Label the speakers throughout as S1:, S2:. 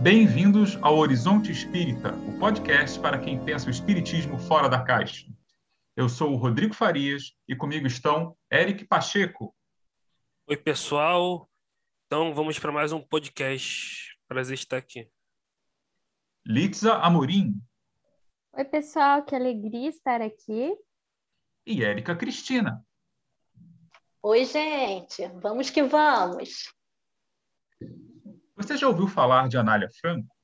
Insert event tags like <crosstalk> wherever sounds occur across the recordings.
S1: Bem-vindos ao Horizonte Espírita, o podcast para quem pensa o espiritismo fora da caixa. Eu sou o Rodrigo Farias e comigo estão Eric Pacheco.
S2: Oi, pessoal. Então, vamos para mais um podcast. Prazer estar aqui.
S1: Litza Amorim.
S3: Oi, pessoal. Que alegria estar aqui.
S1: E Érica Cristina.
S4: Oi, gente. Vamos que vamos.
S1: Você já ouviu falar de Anália Franco?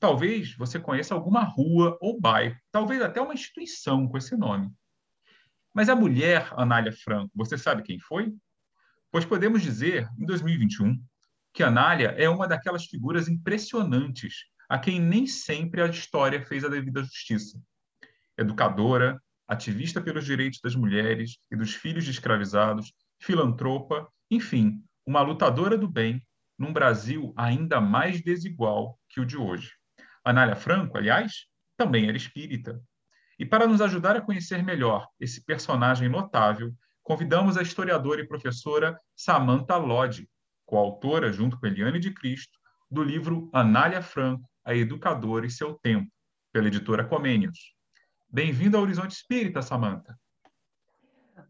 S1: Talvez você conheça alguma rua ou bairro, talvez até uma instituição com esse nome. Mas a mulher Anália Franco, você sabe quem foi? Pois podemos dizer, em 2021, que Anália é uma daquelas figuras impressionantes a quem nem sempre a história fez a devida justiça. Educadora, ativista pelos direitos das mulheres e dos filhos de escravizados, filantropa, enfim, uma lutadora do bem num Brasil ainda mais desigual que o de hoje. Anália Franco, aliás, também era espírita. E para nos ajudar a conhecer melhor esse personagem notável, convidamos a historiadora e professora Samantha Lodge, coautora, junto com Eliane de Cristo, do livro Anália Franco, a Educadora e Seu Tempo, pela editora Comênios. Bem-vindo ao Horizonte Espírita, Samantha.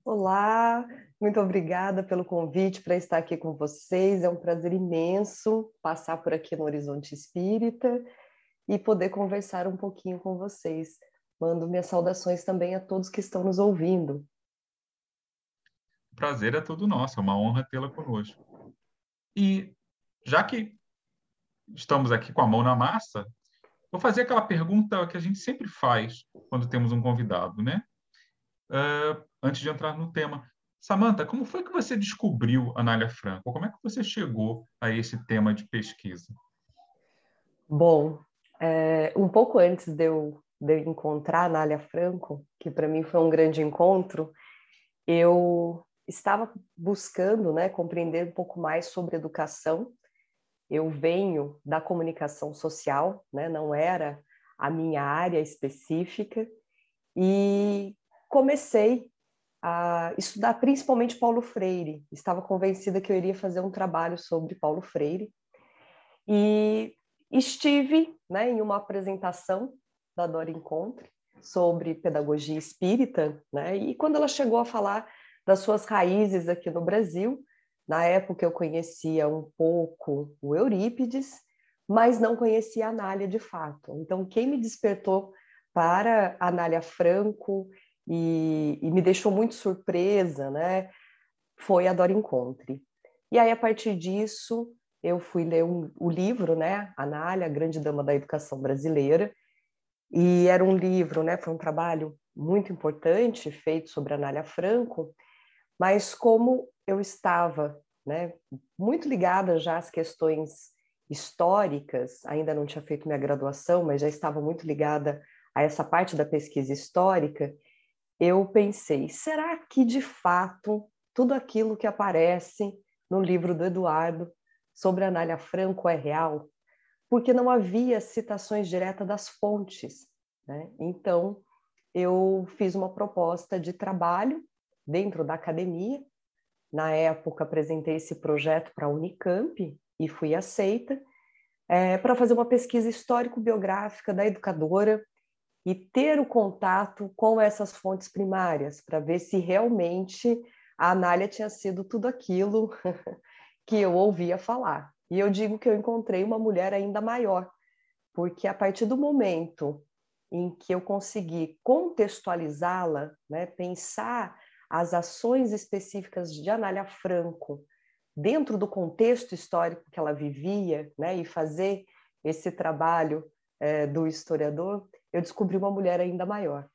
S5: Olá, muito obrigada pelo convite para estar aqui com vocês. É um prazer imenso passar por aqui no Horizonte Espírita e poder conversar um pouquinho com vocês. Mando minhas saudações também a todos que estão nos ouvindo.
S1: Prazer é todo nosso, é uma honra tê-la conosco. E já que estamos aqui com a mão na massa, vou fazer aquela pergunta que a gente sempre faz quando temos um convidado, né? Uh, antes de entrar no tema. Samantha, como foi que você descobriu Anália Franco? Como é que você chegou a esse tema de pesquisa?
S5: Bom, é, um pouco antes de eu, de eu encontrar Anália Franco, que para mim foi um grande encontro, eu estava buscando né, compreender um pouco mais sobre educação. Eu venho da comunicação social, né, não era a minha área específica, e comecei a estudar principalmente Paulo Freire. Estava convencida que eu iria fazer um trabalho sobre Paulo Freire. E estive né, em uma apresentação da Dora Encontre sobre pedagogia espírita, né? E quando ela chegou a falar das suas raízes aqui no Brasil, na época eu conhecia um pouco o Eurípides, mas não conhecia a Anália de fato. Então, quem me despertou para a Anália Franco e, e me deixou muito surpresa, né? Foi a Dora Encontre. E aí, a partir disso, eu fui ler um, o livro, né? Anália, a Grande Dama da Educação Brasileira. E era um livro, né? Foi um trabalho muito importante feito sobre a Anália Franco, mas como eu estava, né? Muito ligada já às questões históricas, ainda não tinha feito minha graduação, mas já estava muito ligada a essa parte da pesquisa histórica, eu pensei: será que de fato tudo aquilo que aparece no livro do Eduardo sobre a Anália Franco é real? Porque não havia citações diretas das fontes. Né? Então, eu fiz uma proposta de trabalho dentro da academia. Na época, apresentei esse projeto para a Unicamp e fui aceita é, para fazer uma pesquisa histórico-biográfica da educadora e ter o contato com essas fontes primárias para ver se realmente a Anália tinha sido tudo aquilo <laughs> que eu ouvia falar. E eu digo que eu encontrei uma mulher ainda maior, porque a partir do momento em que eu consegui contextualizá-la, né, pensar as ações específicas de Anália Franco dentro do contexto histórico que ela vivia, né, e fazer esse trabalho é, do historiador, eu descobri uma mulher ainda maior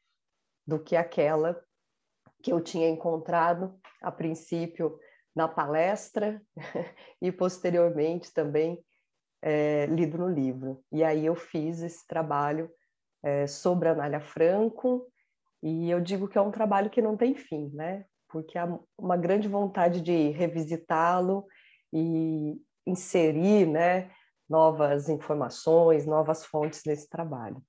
S5: do que aquela que eu tinha encontrado a princípio na palestra <laughs> e posteriormente também é, lido no livro. E aí eu fiz esse trabalho é, sobre a Anália Franco e eu digo que é um trabalho que não tem fim, né? Porque há uma grande vontade de revisitá-lo e inserir, né, novas informações, novas fontes nesse trabalho.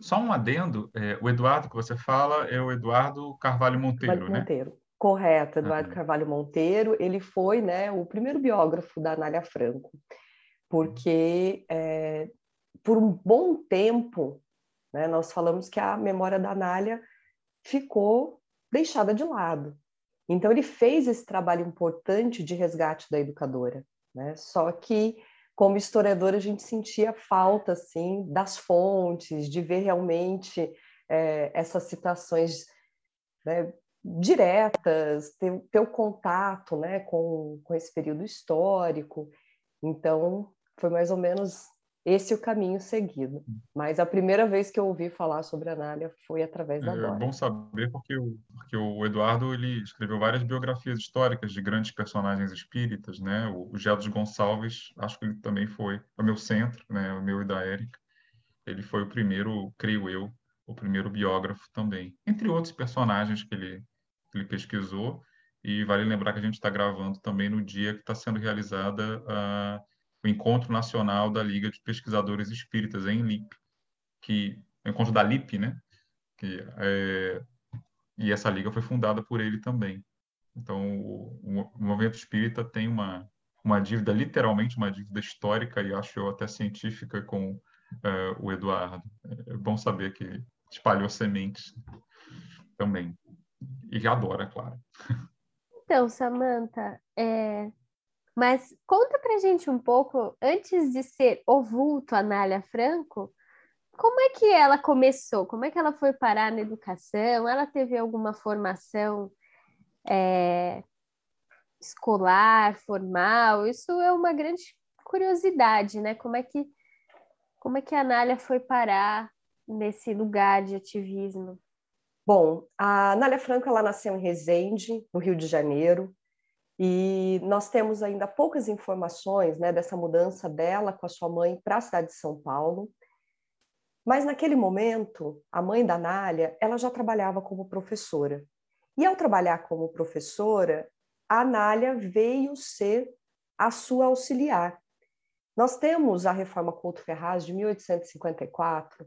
S1: Só um adendo, é, o Eduardo que você fala é o Eduardo Carvalho Monteiro,
S5: Carvalho
S1: né?
S5: Monteiro. Correto, Eduardo uhum. Carvalho Monteiro. Ele foi né, o primeiro biógrafo da Anália Franco. porque é, por um bom tempo, né, nós falamos que a memória da Anália ficou deixada de lado. Então, ele fez esse trabalho importante de resgate da educadora. Né? Só que, como historiadora, a gente sentia falta assim, das fontes, de ver realmente é, essas citações né, diretas, ter, ter o contato né, com, com esse período histórico. Então, foi mais ou menos esse o caminho seguido. Mas a primeira vez que eu ouvi falar sobre a Anália foi através da Dora.
S1: É bom saber porque o, porque o Eduardo ele escreveu várias biografias históricas de grandes personagens espíritas, né? O, o Gonçalves, acho que ele também foi o meu centro, né? O meu e da Érica. Ele foi o primeiro, creio eu, o primeiro biógrafo também, entre outros personagens que ele, que ele pesquisou. E vale lembrar que a gente está gravando também no dia que está sendo realizada a o Encontro Nacional da Liga de Pesquisadores Espíritas em LIP, que o encontro da LIP, né? Que, é, e essa liga foi fundada por ele também. Então, o, o movimento espírita tem uma uma dívida, literalmente uma dívida histórica e acho eu até científica com é, o Eduardo. É bom saber que espalhou sementes também. E adora, claro.
S3: Então, Samantha, é, mas conta pra gente um pouco, antes de ser o vulto Anália Franco, como é que ela começou? Como é que ela foi parar na educação? Ela teve alguma formação é, escolar, formal? Isso é uma grande curiosidade, né? Como é que como é que a Anália foi parar nesse lugar de ativismo?
S5: Bom, a Anália Franco ela nasceu em Resende, no Rio de Janeiro, e nós temos ainda poucas informações né, dessa mudança dela com a sua mãe para a cidade de São Paulo. Mas naquele momento, a mãe da Nália, ela já trabalhava como professora. E ao trabalhar como professora, a Nália veio ser a sua auxiliar. Nós temos a Reforma Couto Ferraz de 1854,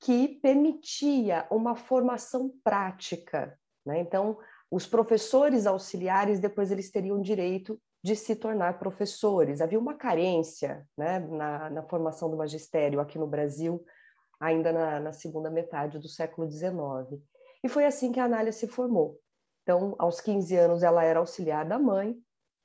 S5: que permitia uma formação prática. Né? Então, os professores auxiliares, depois eles teriam direito de se tornar professores. Havia uma carência né, na, na formação do magistério aqui no Brasil, ainda na, na segunda metade do século XIX. E foi assim que a Anália se formou. Então, aos 15 anos, ela era auxiliar da mãe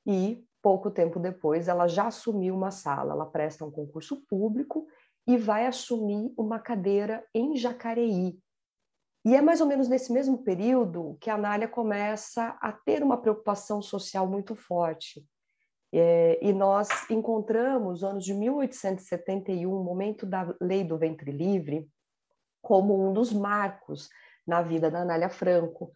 S5: e, pouco tempo depois, ela já assumiu uma sala. Ela presta um concurso público e vai assumir uma cadeira em Jacareí, e é mais ou menos nesse mesmo período que a Anália começa a ter uma preocupação social muito forte. É, e nós encontramos, anos de 1871, o momento da lei do ventre livre, como um dos marcos na vida da Anália Franco,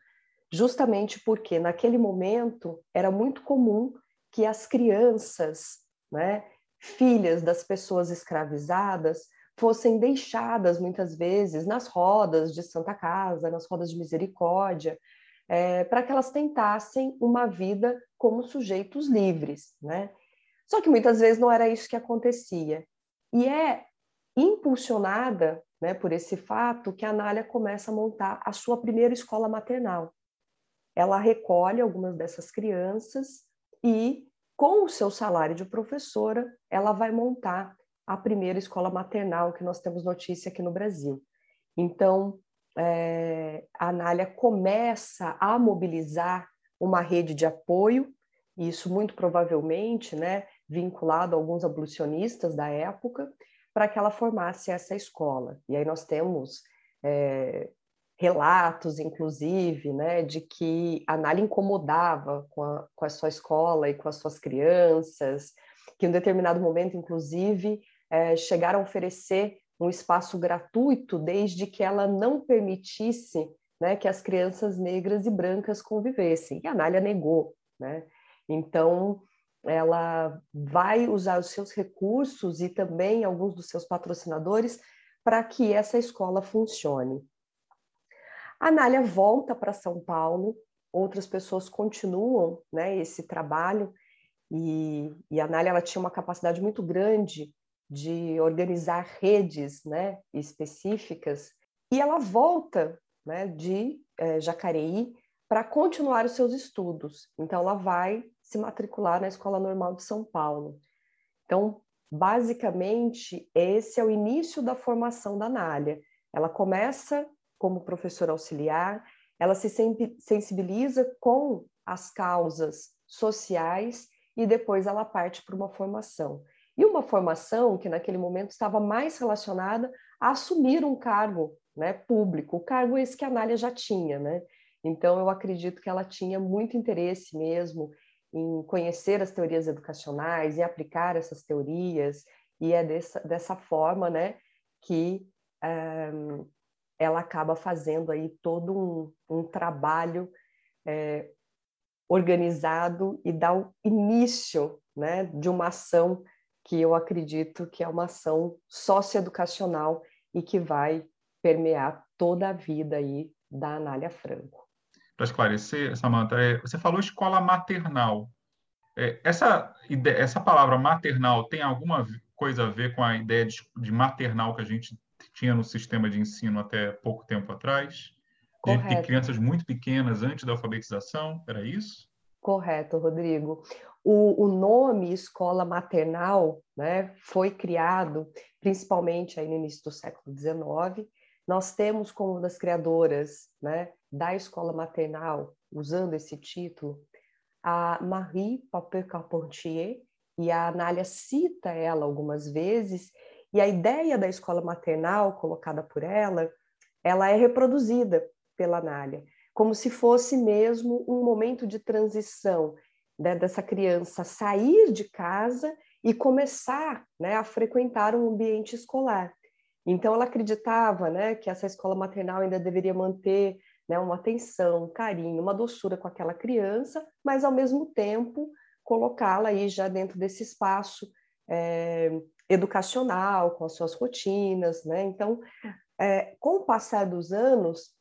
S5: justamente porque naquele momento era muito comum que as crianças, né, filhas das pessoas escravizadas, fossem deixadas muitas vezes nas rodas de Santa Casa, nas rodas de misericórdia, é, para que elas tentassem uma vida como sujeitos livres, né? Só que muitas vezes não era isso que acontecia. E é impulsionada né, por esse fato que a Anália começa a montar a sua primeira escola maternal. Ela recolhe algumas dessas crianças e, com o seu salário de professora, ela vai montar a primeira escola maternal que nós temos notícia aqui no Brasil. Então, é, a Anália começa a mobilizar uma rede de apoio, e isso muito provavelmente né, vinculado a alguns abolicionistas da época, para que ela formasse essa escola. E aí nós temos é, relatos, inclusive, né, de que a Anália incomodava com a, com a sua escola e com as suas crianças, que em um determinado momento, inclusive, é, chegaram a oferecer um espaço gratuito desde que ela não permitisse né, que as crianças negras e brancas convivessem. E a Anália negou. Né? Então, ela vai usar os seus recursos e também alguns dos seus patrocinadores para que essa escola funcione. A Anália volta para São Paulo, outras pessoas continuam né, esse trabalho, e, e a Anália ela tinha uma capacidade muito grande de organizar redes né, específicas, e ela volta né, de é, Jacareí para continuar os seus estudos. Então, ela vai se matricular na Escola Normal de São Paulo. Então, basicamente, esse é o início da formação da Nália. Ela começa como professora auxiliar, ela se sensibiliza com as causas sociais e depois ela parte para uma formação. E uma formação que naquele momento estava mais relacionada a assumir um cargo né, público, o cargo esse que a Nália já tinha. Né? Então, eu acredito que ela tinha muito interesse mesmo em conhecer as teorias educacionais, e aplicar essas teorias, e é dessa, dessa forma né, que um, eh, ela acaba fazendo aí todo um, um trabalho é, organizado e dá o início né, de uma ação que eu acredito que é uma ação socioeducacional e que vai permear toda a vida aí da Anália Franco.
S1: Para esclarecer, Samanta, é, você falou escola maternal. É, essa, ideia, essa palavra maternal tem alguma coisa a ver com a ideia de, de maternal que a gente tinha no sistema de ensino até pouco tempo atrás? De, de crianças muito pequenas antes da alfabetização, era isso?
S5: Correto, Rodrigo. O, o, nome escola maternal né, foi criado principalmente aí no início do século XIX. Nós temos como uma das criadoras né, da escola maternal, usando esse título, a Marie Papin-Carpentier, e a Anália cita ela algumas vezes, e a ideia da escola maternal colocada por ela, ela é reproduzida pela Anália, como se fosse mesmo um momento de transição né, dessa criança sair de casa e começar né, a frequentar um ambiente escolar. Então, ela acreditava né, que essa escola maternal ainda deveria manter né, uma atenção, um carinho, uma doçura com aquela criança, mas, ao mesmo tempo, colocá-la aí já dentro desse espaço é, educacional, com as suas rotinas, né? Então, é, com o passar dos anos,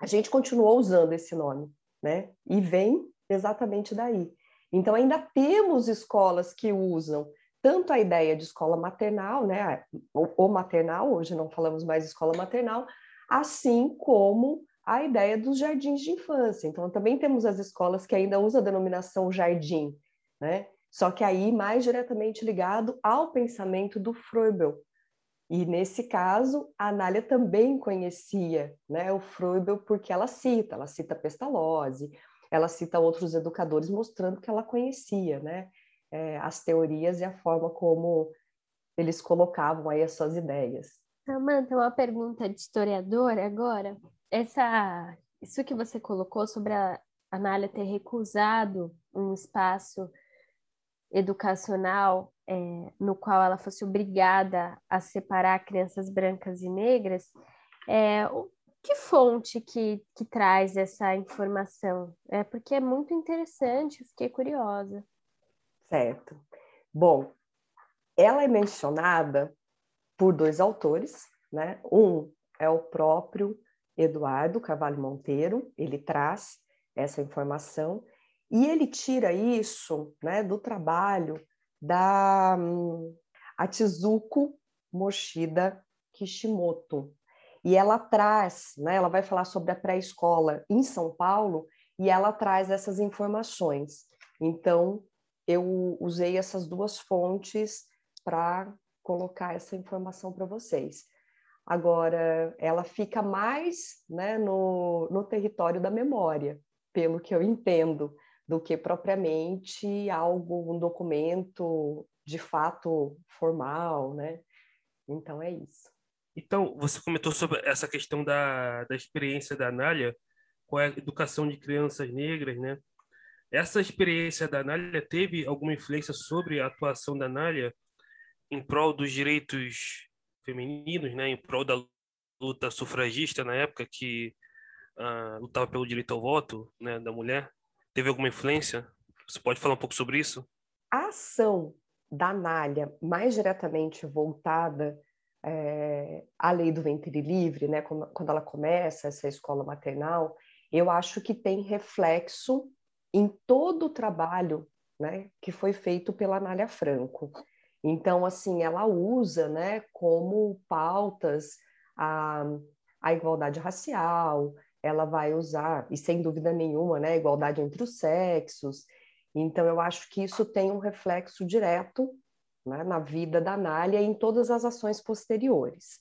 S5: a gente continuou usando esse nome, né? E vem exatamente daí. Então, ainda temos escolas que usam tanto a ideia de escola maternal, né? Ou, maternal, hoje não falamos mais escola maternal, assim como a ideia dos jardins de infância. Então, também temos as escolas que ainda usam a denominação jardim, né? Só que aí mais diretamente ligado ao pensamento do Froebel. E nesse caso, a Anália também conhecia né, o Froebel porque ela cita, ela cita Pestalozzi, ela cita outros educadores mostrando que ela conhecia né, é, as teorias e a forma como eles colocavam aí as suas ideias.
S3: Samanta, uma pergunta de historiador agora. Essa, isso que você colocou sobre a Anália ter recusado um espaço educacional é, no qual ela fosse obrigada a separar crianças brancas e negras, é, que fonte que, que traz essa informação? É porque é muito interessante, fiquei curiosa.
S5: Certo. Bom, ela é mencionada por dois autores, né? Um é o próprio Eduardo Carvalho Monteiro, ele traz essa informação, e ele tira isso né, do trabalho da um, Atizuko Moshida Kishimoto. E ela traz, né, ela vai falar sobre a pré-escola em São Paulo e ela traz essas informações. Então, eu usei essas duas fontes para colocar essa informação para vocês. Agora, ela fica mais né, no, no território da memória, pelo que eu entendo do que propriamente algo, um documento de fato formal, né? Então é isso.
S2: Então, você comentou sobre essa questão da, da experiência da Anália com a educação de crianças negras, né? Essa experiência da Anália teve alguma influência sobre a atuação da Anália em prol dos direitos femininos, né? Em prol da luta sufragista na época que uh, lutava pelo direito ao voto, né, da mulher? Teve alguma influência? Você pode falar um pouco sobre isso?
S5: A ação da Nália, mais diretamente voltada é, à lei do ventre livre, né, quando ela começa essa escola maternal, eu acho que tem reflexo em todo o trabalho né, que foi feito pela Nália Franco. Então, assim, ela usa né, como pautas a, a igualdade racial, ela vai usar, e sem dúvida nenhuma, né, igualdade entre os sexos. Então, eu acho que isso tem um reflexo direto né, na vida da Anália e em todas as ações posteriores.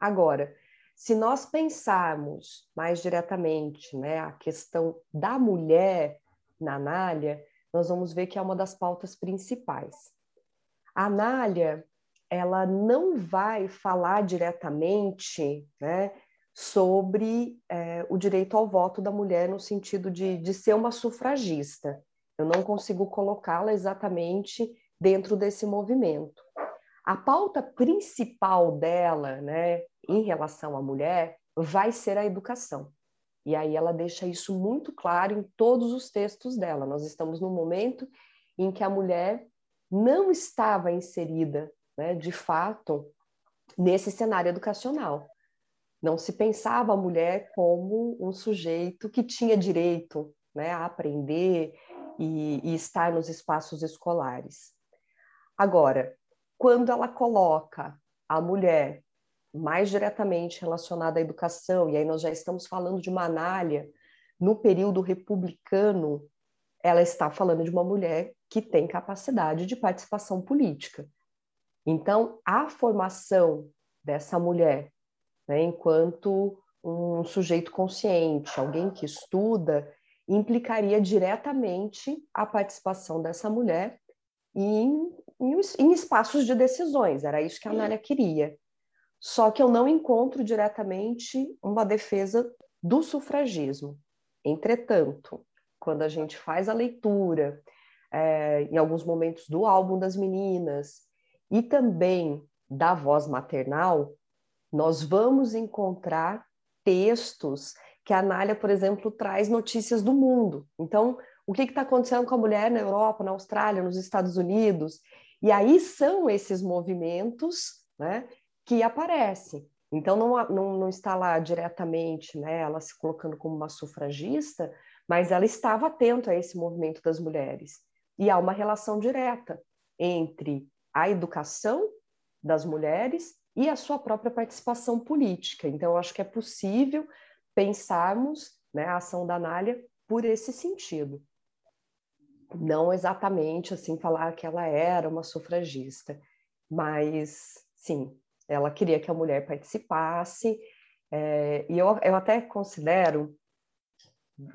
S5: Agora, se nós pensarmos mais diretamente né, a questão da mulher na Anália, nós vamos ver que é uma das pautas principais. A Anália, ela não vai falar diretamente né, sobre é, o direito ao voto da mulher no sentido de, de ser uma sufragista. Eu não consigo colocá-la exatamente dentro desse movimento. A pauta principal dela, né, em relação à mulher, vai ser a educação. E aí ela deixa isso muito claro em todos os textos dela. Nós estamos num momento em que a mulher não estava inserida, né, de fato, nesse cenário educacional. Não se pensava a mulher como um sujeito que tinha direito né, a aprender e, e estar nos espaços escolares. Agora, quando ela coloca a mulher mais diretamente relacionada à educação, e aí nós já estamos falando de uma anália no período republicano, ela está falando de uma mulher que tem capacidade de participação política. Então, a formação dessa mulher né, enquanto um sujeito consciente, alguém que estuda, implicaria diretamente a participação dessa mulher em, em, em espaços de decisões, era isso que a Anália queria. Só que eu não encontro diretamente uma defesa do sufragismo. Entretanto, quando a gente faz a leitura, é, em alguns momentos do álbum das meninas, e também da voz maternal, nós vamos encontrar textos que a Anália, por exemplo, traz notícias do mundo. Então, o que está acontecendo com a mulher na Europa, na Austrália, nos Estados Unidos? E aí são esses movimentos né, que aparecem. Então, não, não, não está lá diretamente né, ela se colocando como uma sufragista, mas ela estava atenta a esse movimento das mulheres. E há uma relação direta entre a educação das mulheres e a sua própria participação política. Então, acho que é possível pensarmos né, a ação da Anália por esse sentido. Não exatamente assim falar que ela era uma sufragista, mas sim, ela queria que a mulher participasse, é, e eu, eu até considero,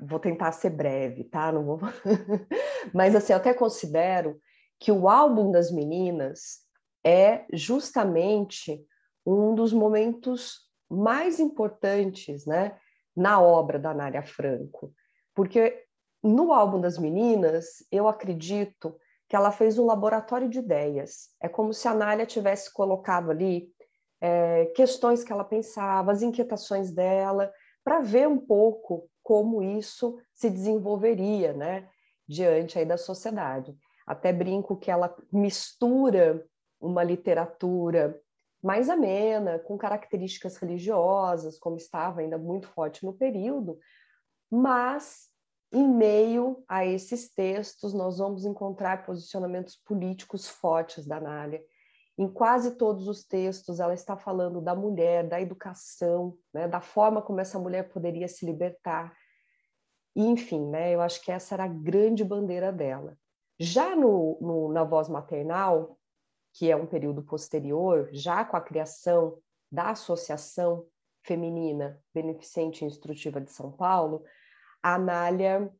S5: vou tentar ser breve, tá? Não vou... <laughs> mas assim, eu até considero que o álbum das meninas é justamente um dos momentos mais importantes né, na obra da Nália Franco, porque no álbum das meninas, eu acredito que ela fez um laboratório de ideias. É como se a Nália tivesse colocado ali é, questões que ela pensava, as inquietações dela, para ver um pouco como isso se desenvolveria né, diante aí da sociedade. Até brinco que ela mistura uma literatura mais amena, com características religiosas, como estava ainda muito forte no período, mas em meio a esses textos nós vamos encontrar posicionamentos políticos fortes da Nália. Em quase todos os textos ela está falando da mulher, da educação, né, da forma como essa mulher poderia se libertar. E, enfim, né, eu acho que essa era a grande bandeira dela. Já no, no na voz maternal, que é um período posterior, já com a criação da Associação Feminina Beneficente e Instrutiva de São Paulo, a Anália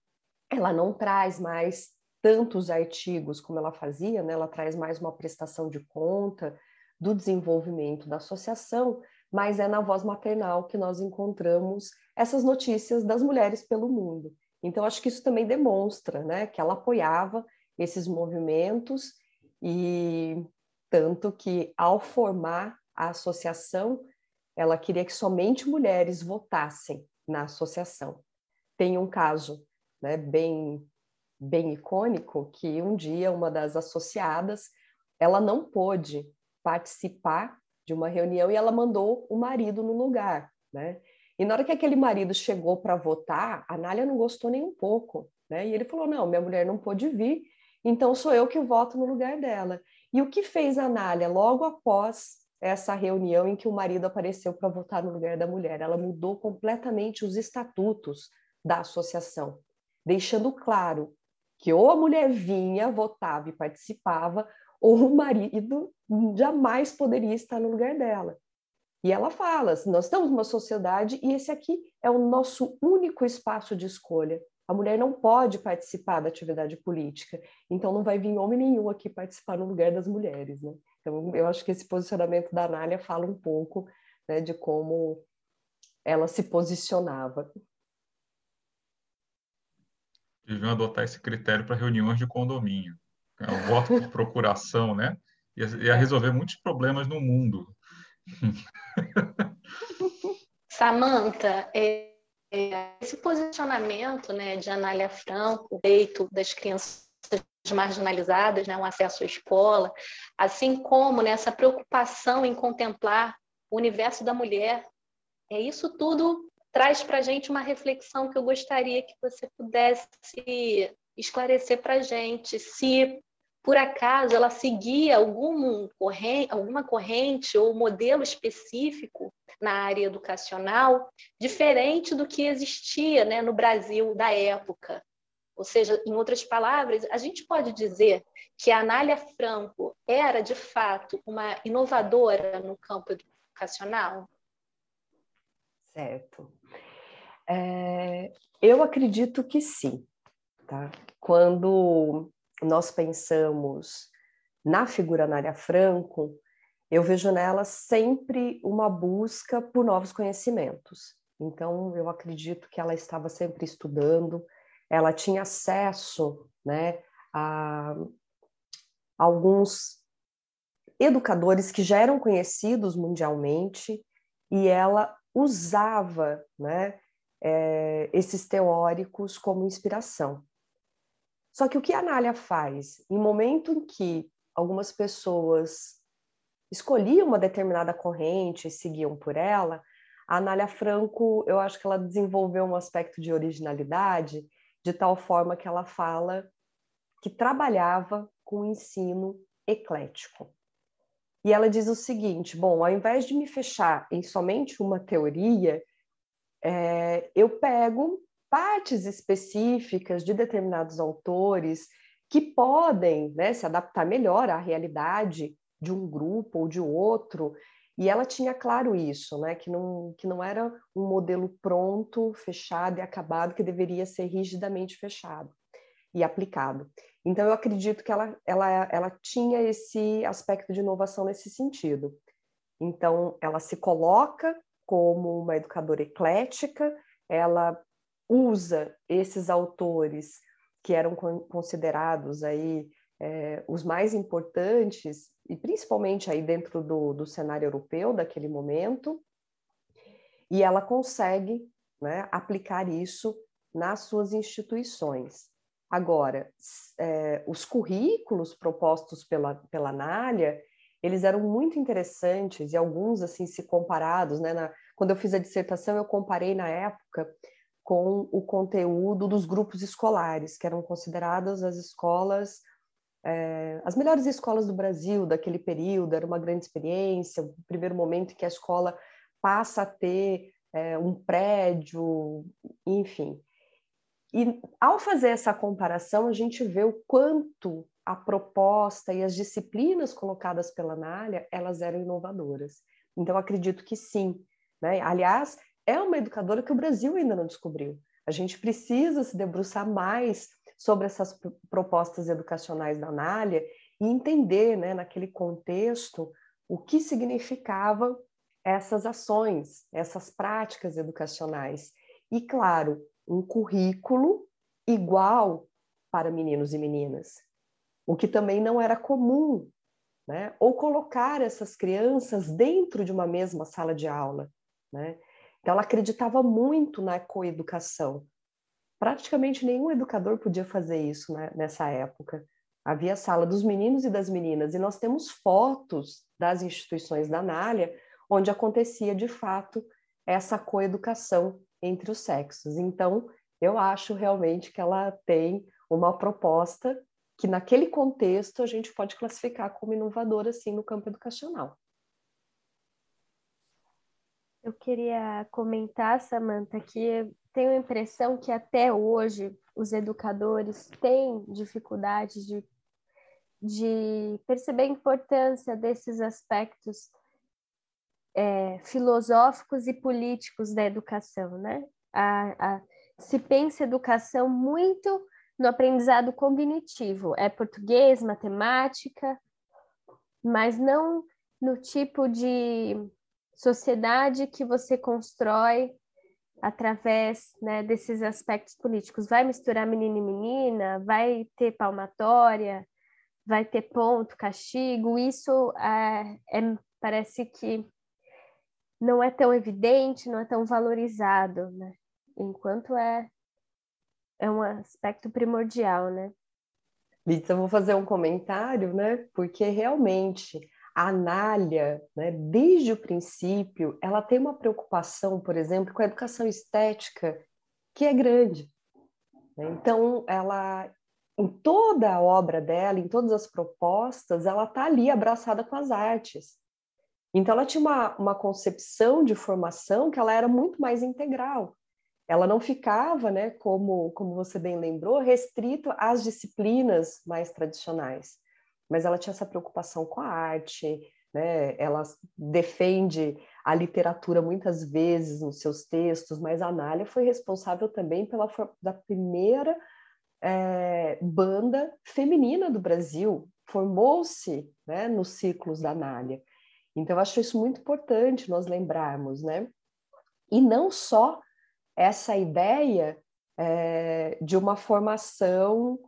S5: ela não traz mais tantos artigos como ela fazia, né? ela traz mais uma prestação de conta do desenvolvimento da associação, mas é na voz maternal que nós encontramos essas notícias das mulheres pelo mundo. Então, acho que isso também demonstra né, que ela apoiava esses movimentos e tanto que, ao formar a associação, ela queria que somente mulheres votassem na associação. Tem um caso né, bem, bem icônico que um dia uma das associadas ela não pôde participar de uma reunião e ela mandou o marido no lugar, né? E na hora que aquele marido chegou para votar, a Nália não gostou nem um pouco, né? E ele falou: "Não, minha mulher não pôde vir, então sou eu que voto no lugar dela". E o que fez a Anália logo após essa reunião em que o marido apareceu para votar no lugar da mulher? Ela mudou completamente os estatutos da associação, deixando claro que ou a mulher vinha, votava e participava, ou o marido jamais poderia estar no lugar dela. E ela fala: nós estamos numa sociedade e esse aqui é o nosso único espaço de escolha. A mulher não pode participar da atividade política, então não vai vir homem nenhum aqui participar no lugar das mulheres. Né? Então, eu acho que esse posicionamento da Anália fala um pouco né, de como ela se posicionava.
S1: Deviam adotar esse critério para reuniões de condomínio. É o voto por procuração, né? Ia, ia resolver muitos problemas no mundo.
S4: Samanta, é, é, esse posicionamento né, de Anália Franco, direito das crianças marginalizadas, né, um acesso à escola, assim como nessa né, preocupação em contemplar o universo da mulher, é isso tudo traz para a gente uma reflexão que eu gostaria que você pudesse esclarecer para a gente. Se por acaso ela seguia algum corrente, alguma corrente ou modelo específico na área educacional, diferente do que existia né, no Brasil da época. Ou seja, em outras palavras, a gente pode dizer que a Anália Franco era, de fato, uma inovadora no campo educacional?
S5: Certo. É, eu acredito que sim. Tá? Quando nós pensamos na figura Nária Franco, eu vejo nela sempre uma busca por novos conhecimentos. Então, eu acredito que ela estava sempre estudando, ela tinha acesso né, a alguns educadores que já eram conhecidos mundialmente e ela usava né, é, esses teóricos como inspiração. Só que o que a Anália faz? Em momento em que algumas pessoas escolhiam uma determinada corrente e seguiam por ela, a Anália Franco, eu acho que ela desenvolveu um aspecto de originalidade, de tal forma que ela fala que trabalhava com o ensino eclético. E ela diz o seguinte: bom, ao invés de me fechar em somente uma teoria, é, eu pego partes específicas de determinados autores que podem né, se adaptar melhor à realidade de um grupo ou de outro. E ela tinha claro isso, né, que, não, que não era um modelo pronto, fechado e acabado, que deveria ser rigidamente fechado e aplicado. Então, eu acredito que ela, ela, ela tinha esse aspecto de inovação nesse sentido. Então, ela se coloca como uma educadora eclética, ela usa esses autores que eram considerados aí é, os mais importantes, e principalmente aí dentro do, do cenário europeu daquele momento, e ela consegue né, aplicar isso nas suas instituições. Agora, é, os currículos propostos pela, pela Anália, eles eram muito interessantes e alguns, assim, se comparados, né? Na, quando eu fiz a dissertação, eu comparei na época com o conteúdo dos grupos escolares, que eram consideradas as escolas, é, as melhores escolas do Brasil daquele período, era uma grande experiência, o primeiro momento que a escola passa a ter é, um prédio, enfim. E ao fazer essa comparação, a gente vê o quanto a proposta e as disciplinas colocadas pela Anália, elas eram inovadoras. Então, acredito que sim. Né? Aliás, é uma educadora que o Brasil ainda não descobriu. A gente precisa se debruçar mais sobre essas propostas educacionais da Anália e entender, né, naquele contexto, o que significavam essas ações, essas práticas educacionais. E, claro, um currículo igual para meninos e meninas, o que também não era comum, né? Ou colocar essas crianças dentro de uma mesma sala de aula, né? Então ela acreditava muito na coeducação. Praticamente nenhum educador podia fazer isso né, nessa época. Havia sala dos meninos e das meninas, e nós temos fotos das instituições da Anália onde acontecia de fato essa coeducação entre os sexos. Então, eu acho realmente que ela tem uma proposta que, naquele contexto, a gente pode classificar como inovadora, sim, no campo educacional.
S3: Eu queria comentar, Samantha, que tenho a impressão que até hoje os educadores têm dificuldade de de perceber a importância desses aspectos é, filosóficos e políticos da educação, né? A, a, se pensa educação muito no aprendizado cognitivo, é português, matemática, mas não no tipo de sociedade que você constrói através né, desses aspectos políticos. Vai misturar menino e menina, vai ter palmatória, vai ter ponto, castigo. Isso é, é, parece que não é tão evidente, não é tão valorizado, né? enquanto é, é um aspecto primordial. Né?
S5: Eu vou fazer um comentário, né? porque realmente a Anália, né, desde o princípio, ela tem uma preocupação, por exemplo, com a educação estética que é grande. Né? Então, ela, em toda a obra dela, em todas as propostas, ela está ali abraçada com as artes. Então, ela tinha uma, uma concepção de formação que ela era muito mais integral. Ela não ficava, né, como, como você bem lembrou, restrito às disciplinas mais tradicionais mas ela tinha essa preocupação com a arte, né? Ela defende a literatura muitas vezes nos seus textos, mas a Anália foi responsável também pela da primeira é, banda feminina do Brasil, formou-se né, nos ciclos da Anália. Então, eu acho isso muito importante nós lembrarmos, né? E não só essa ideia é, de uma formação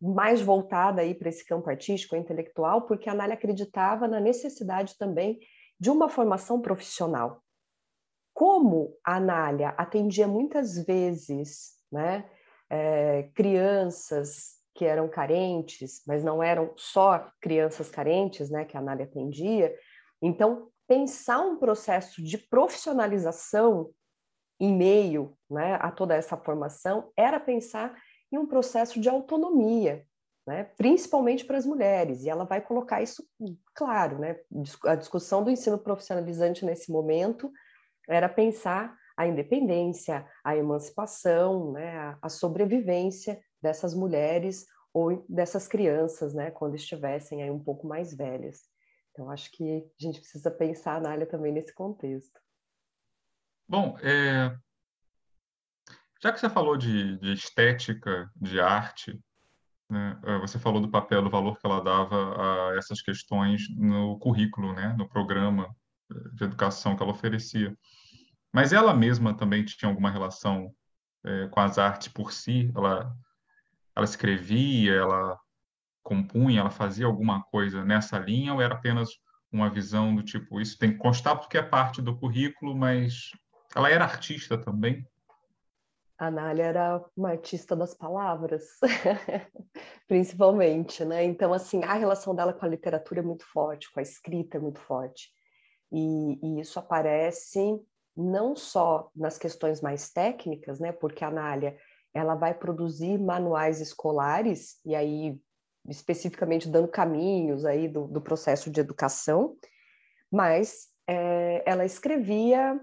S5: mais voltada aí para esse campo artístico e intelectual, porque a Anália acreditava na necessidade também de uma formação profissional. Como a Anália atendia muitas vezes né, é, crianças que eram carentes, mas não eram só crianças carentes né, que a Anália atendia, então pensar um processo de profissionalização em meio né, a toda essa formação era pensar e um processo de autonomia, né? principalmente para as mulheres. E ela vai colocar isso claro. Né? A discussão do ensino profissionalizante nesse momento era pensar a independência, a emancipação, né? a sobrevivência dessas mulheres ou dessas crianças, né? quando estivessem aí um pouco mais velhas. Então, acho que a gente precisa pensar a Anália também nesse contexto.
S1: Bom, é, já que você falou de, de estética, de arte, né, eh, você falou do papel, do valor que ela dava a essas questões no currículo, né, no programa de educação que ela oferecia. Mas ela mesma também tinha alguma relação é, com as artes por si? Ela, ela escrevia, ela compunha, ela fazia alguma coisa nessa linha ou era apenas uma visão do tipo, isso tem que constar porque é parte do currículo, mas ela era artista também?
S5: A Nália era uma artista das palavras, <laughs> principalmente, né? Então, assim, a relação dela com a literatura é muito forte, com a escrita é muito forte. E, e isso aparece não só nas questões mais técnicas, né? Porque a Nália, ela vai produzir manuais escolares, e aí, especificamente, dando caminhos aí do, do processo de educação, mas é, ela escrevia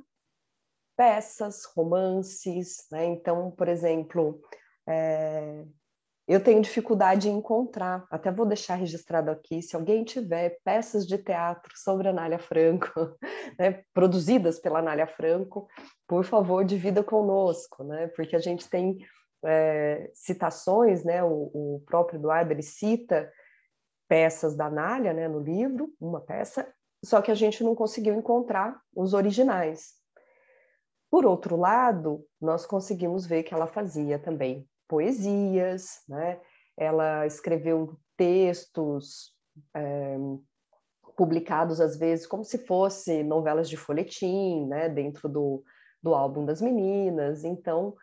S5: peças, romances, né? Então, por exemplo, é, eu tenho dificuldade em encontrar, até vou deixar registrado aqui, se alguém tiver peças de teatro sobre a Anália Franco, <laughs> né, produzidas pela Anália Franco, por favor, divida conosco, né, porque a gente tem é, citações, né, o, o, próprio Eduardo, ele cita peças da Anália, né, no livro, uma peça, só que a gente não conseguiu encontrar os originais, por outro lado, nós conseguimos ver que ela fazia também poesias, né? ela escreveu textos é, publicados às vezes como se fosse novelas de folhetim, né? dentro do, do álbum das meninas. Então,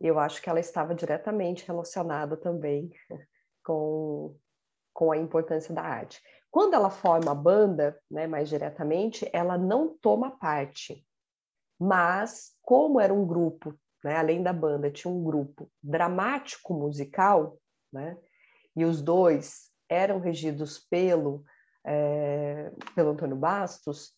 S5: eu acho que ela estava diretamente relacionada também <laughs> com, com a importância da arte. Quando ela forma a banda, né, mais diretamente, ela não toma parte, mas, como era um grupo, né, além da banda, tinha um grupo dramático musical, né, e os dois eram regidos pelo, é, pelo Antônio Bastos,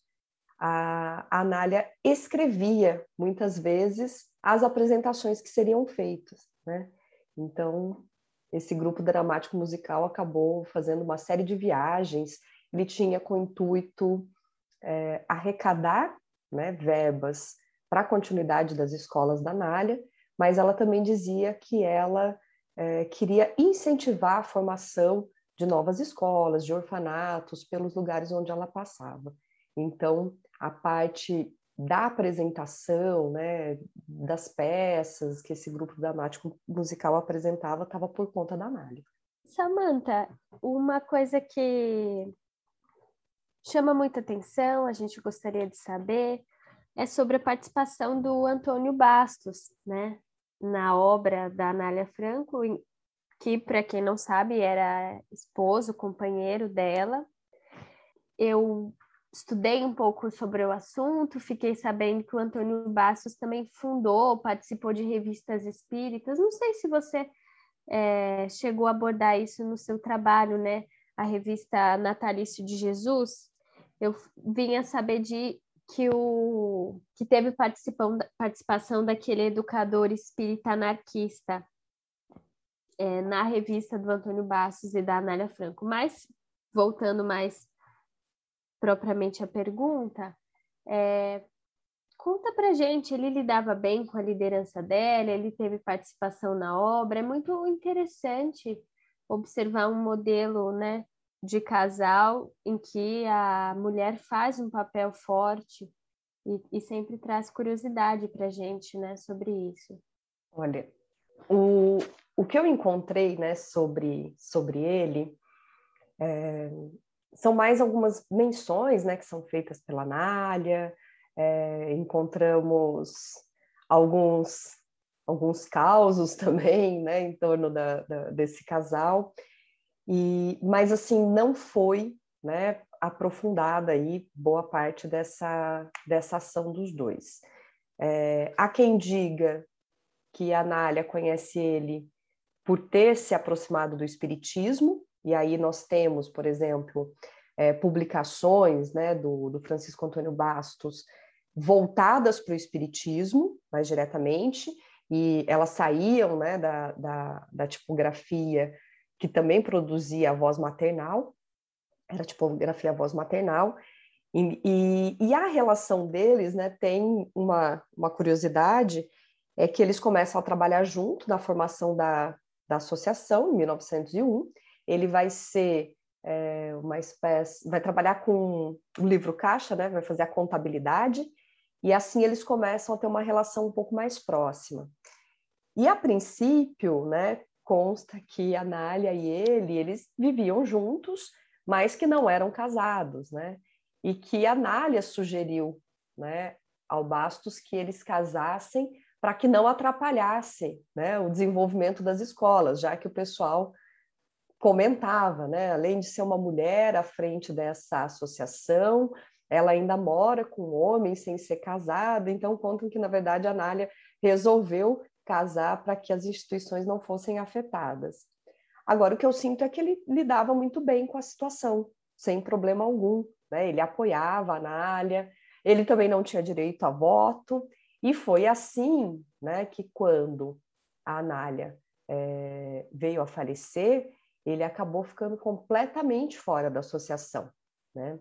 S5: a, a Anália escrevia muitas vezes as apresentações que seriam feitas. Né? Então, esse grupo dramático musical acabou fazendo uma série de viagens. Ele tinha com intuito é, arrecadar né, verbas para a continuidade das escolas da Nália, mas ela também dizia que ela é, queria incentivar a formação de novas escolas, de orfanatos, pelos lugares onde ela passava. Então, a parte da apresentação, né, das peças que esse grupo dramático musical apresentava, estava por conta da Nália.
S3: Samantha, uma coisa que chama muita atenção, a gente gostaria de saber, é sobre a participação do Antônio Bastos, né, na obra da Anália Franco, que, para quem não sabe, era esposo, companheiro dela. Eu estudei um pouco sobre o assunto, fiquei sabendo que o Antônio Bastos também fundou, participou de revistas espíritas. Não sei se você é, chegou a abordar isso no seu trabalho, né? A revista Natalício de Jesus. Eu vinha saber de que o que teve participação, daquele educador espírita anarquista é, na revista do Antônio Bastos e da Anália Franco. Mas, voltando mais propriamente à pergunta, é, conta pra gente, ele lidava bem com a liderança dela, ele teve participação na obra, é muito interessante observar um modelo, né, de casal em que a mulher faz um papel forte e, e sempre traz curiosidade para gente, né, sobre isso.
S5: Olha, o, o que eu encontrei, né, sobre, sobre ele é, são mais algumas menções, né, que são feitas pela Nália, é, encontramos alguns alguns causos <laughs> também, né, em torno da, da, desse casal, e, mas assim, não foi né, aprofundada aí boa parte dessa, dessa ação dos dois. É, há quem diga que a Nália conhece ele por ter se aproximado do Espiritismo, e aí nós temos, por exemplo, é, publicações né, do, do Francisco Antônio Bastos voltadas para o Espiritismo, mais diretamente, e elas saíam né, da, da, da tipografia que também produzia a voz maternal, era tipografia a voz maternal, e, e, e, a relação deles né, tem uma, uma curiosidade, é que eles começam a trabalhar junto na formação da, da associação, em 1901, ele vai ser é, uma espécie, vai trabalhar com o livro caixa, né, vai fazer a contabilidade, e assim eles começam a ter uma relação um pouco mais próxima. E a princípio, né, consta que a Nália e ele, eles viviam juntos, mas que não eram casados, né? E que a Nália sugeriu, né, ao Bastos que eles casassem para que não atrapalhasse, né, o desenvolvimento das escolas, já que o pessoal comentava, né, além de ser uma mulher à frente dessa associação, ela ainda mora com um homem sem ser casada, então contam que na verdade a Nália resolveu casar para que as instituições não fossem afetadas. Agora, o que eu sinto é que ele lidava muito bem com a situação, sem problema algum. Né? Ele apoiava a Anália, ele também não tinha direito a voto, e foi assim né, que, quando a Anália é, veio a falecer, ele acabou ficando completamente fora da associação. Né?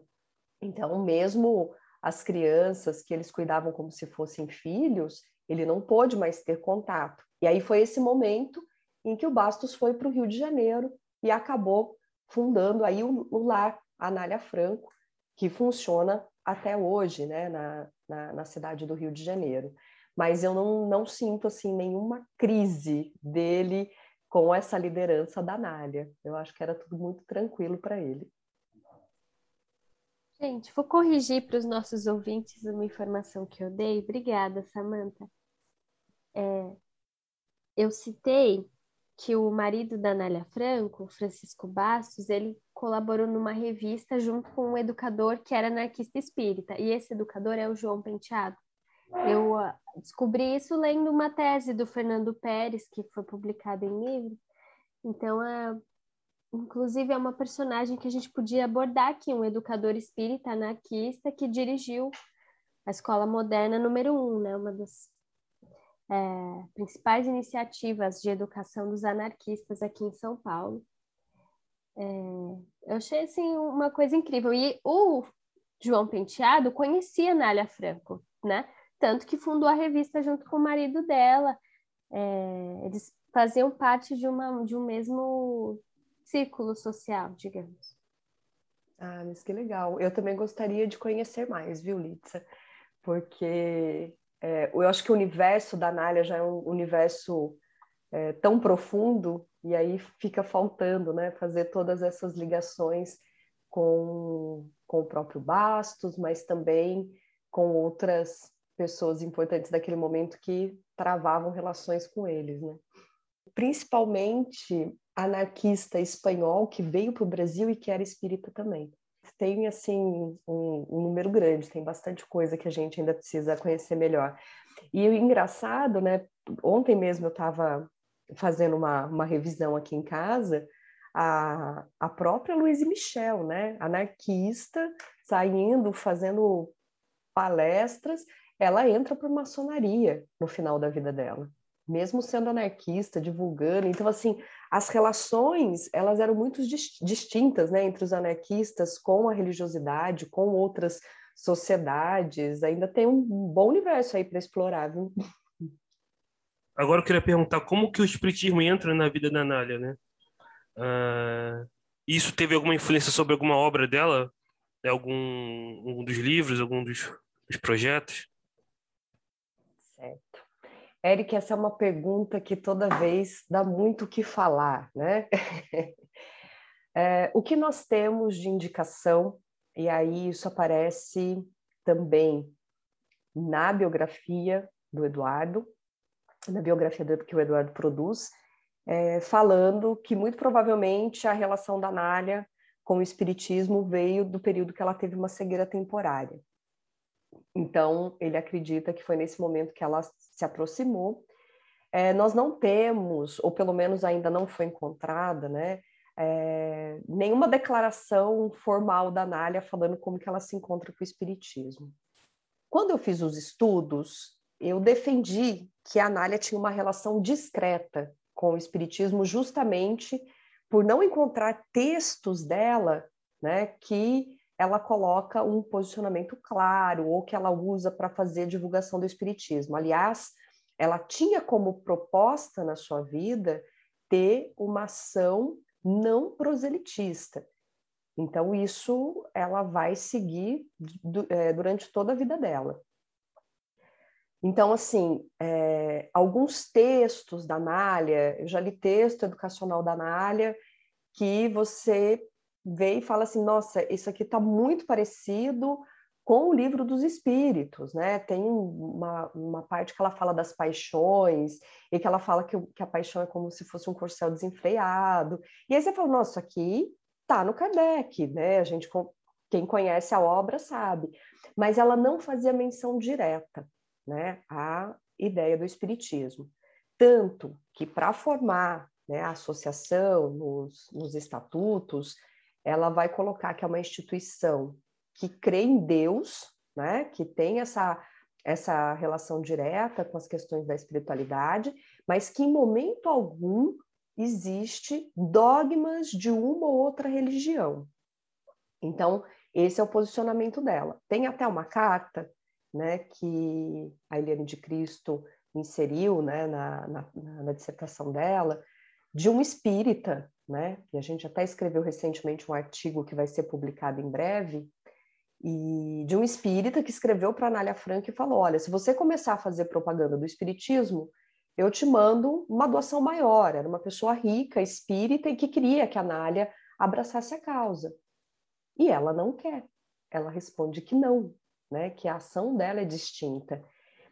S5: Então, mesmo as crianças que eles cuidavam como se fossem filhos, ele não pôde mais ter contato. E aí foi esse momento em que o Bastos foi para o Rio de Janeiro e acabou fundando aí o, o lar Anália Franco, que funciona até hoje, né, na, na, na, cidade do Rio de Janeiro. Mas eu não, não sinto assim nenhuma crise dele com essa liderança da Anália. Eu acho que era tudo muito tranquilo para ele.
S3: Gente, vou corrigir para os nossos ouvintes uma informação que eu dei. Obrigada, Samantha. É, eu citei que o marido da Anália Franco, Francisco Bastos, ele colaborou numa revista junto com um educador que era anarquista espírita, e esse educador é o João Penteado. Eu uh, descobri isso lendo uma tese do Fernando Pérez, que foi publicada em livro. Então, uh, Inclusive, é uma personagem que a gente podia abordar aqui, um educador espírita anarquista que dirigiu a escola moderna número um, né? Uma das. é, principais iniciativas de educação dos anarquistas aqui em São Paulo. É, eu achei assim uma coisa incrível. E o João Penteado conhecia Nália Franco, né? Tanto que fundou a revista junto com o marido dela. É, eles faziam parte de, uma, de um mesmo círculo social, digamos.
S5: Ah, mas que legal. Eu também gostaria de conhecer mais, viu, Litsa? Porque é, eu acho que o universo da Nália já é um universo é, tão profundo e aí fica faltando, né, fazer todas essas ligações com, com o próprio Bastos, mas também com outras pessoas importantes daquele momento que travavam relações com eles, né? Principalmente anarquista espanhol que veio para o Brasil e que era espírita também. Tem assim um, um, número grande, tem bastante coisa que a gente ainda precisa conhecer melhor. E o engraçado, né? Ontem mesmo eu estava fazendo uma, uma revisão aqui em casa, a, a própria Louise Michel, né? Anarquista, saindo, fazendo palestras, ela entra para maçonaria no final da vida dela, mesmo sendo anarquista, divulgando. Então, assim, as relações, elas eram muito distintas, né, entre os anarquistas com a religiosidade, com outras sociedades. Ainda tem um bom universo aí para explorar, viu?
S2: Agora eu queria perguntar como que o espiritismo entra na vida da Anália, né? Uh, isso teve alguma influência sobre alguma obra dela? Algum um dos livros, algum dos, dos projetos?
S5: Eric, essa é uma pergunta que toda vez dá muito o que falar, né? <laughs> é, o que nós temos de indicação, e aí isso aparece também na biografia do Eduardo, na biografia que o Eduardo produz, é, falando que muito provavelmente a relação da Nália com o espiritismo veio do período que ela teve uma cegueira temporária. Então, ele acredita que foi nesse momento que ela se aproximou. É, nós não temos, ou pelo menos ainda não foi encontrada, né, é, nenhuma declaração formal da Nália falando como que ela se encontra com o espiritismo. Quando eu fiz os estudos, eu defendi que a Anália tinha uma relação discreta com o espiritismo justamente por não encontrar textos dela, né, que ela coloca um posicionamento claro ou que ela usa para fazer divulgação do espiritismo. Aliás, ela tinha como proposta na sua vida ter uma ação não proselitista. Então, isso ela vai seguir é, durante toda a vida dela. Então, assim, é, alguns textos da Nália, eu já li texto educacional da Nália, que você vê e fala assim, nossa, isso aqui está muito parecido com o livro dos espíritos, né? Tem uma, uma parte que ela fala das paixões, e que ela fala que, que a paixão é como se fosse um corcel desenfreado. E aí você fala, nossa, aqui tá no Kardec, né? A gente, quem conhece a obra sabe. Mas ela não fazia menção direta né, a ideia do espiritismo. Tanto que para formar né, a associação nos, nos estatutos, ela vai colocar que é uma instituição que crê em Deus, né, que tem essa, essa relação direta com as questões da espiritualidade, mas que em momento algum existe dogmas de uma ou outra religião. Então, esse é o posicionamento dela. Tem até uma carta né, que a Eliane de Cristo inseriu né, na, na, na dissertação dela, de um espírita, né, e a gente até escreveu recentemente um artigo que vai ser publicado em breve, e de um espírita que escreveu para a Anália Frank e falou: olha, se você começar a fazer propaganda do espiritismo, eu te mando uma doação maior. Era uma pessoa rica, espírita, e que queria que a Anália abraçasse a causa. E ela não quer. Ela responde que não, né, que a ação dela é distinta.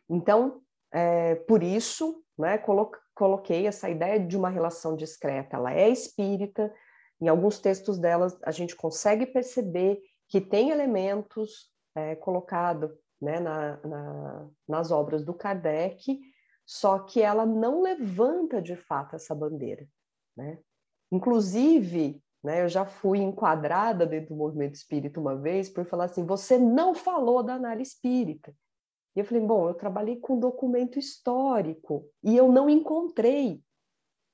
S5: Então, é, por isso, né, colo coloquei essa ideia de uma relação discreta. Ela é espírita, em alguns textos dela a gente consegue perceber que tem elementos é, colocados né, na, na, nas obras do Kardec, só que ela não levanta de fato essa bandeira. Né? Inclusive, né? Eu já fui enquadrada dentro do movimento espírita uma vez por falar assim: você não falou da análise espírita. E eu falei, bom, eu trabalhei com documento histórico e eu não encontrei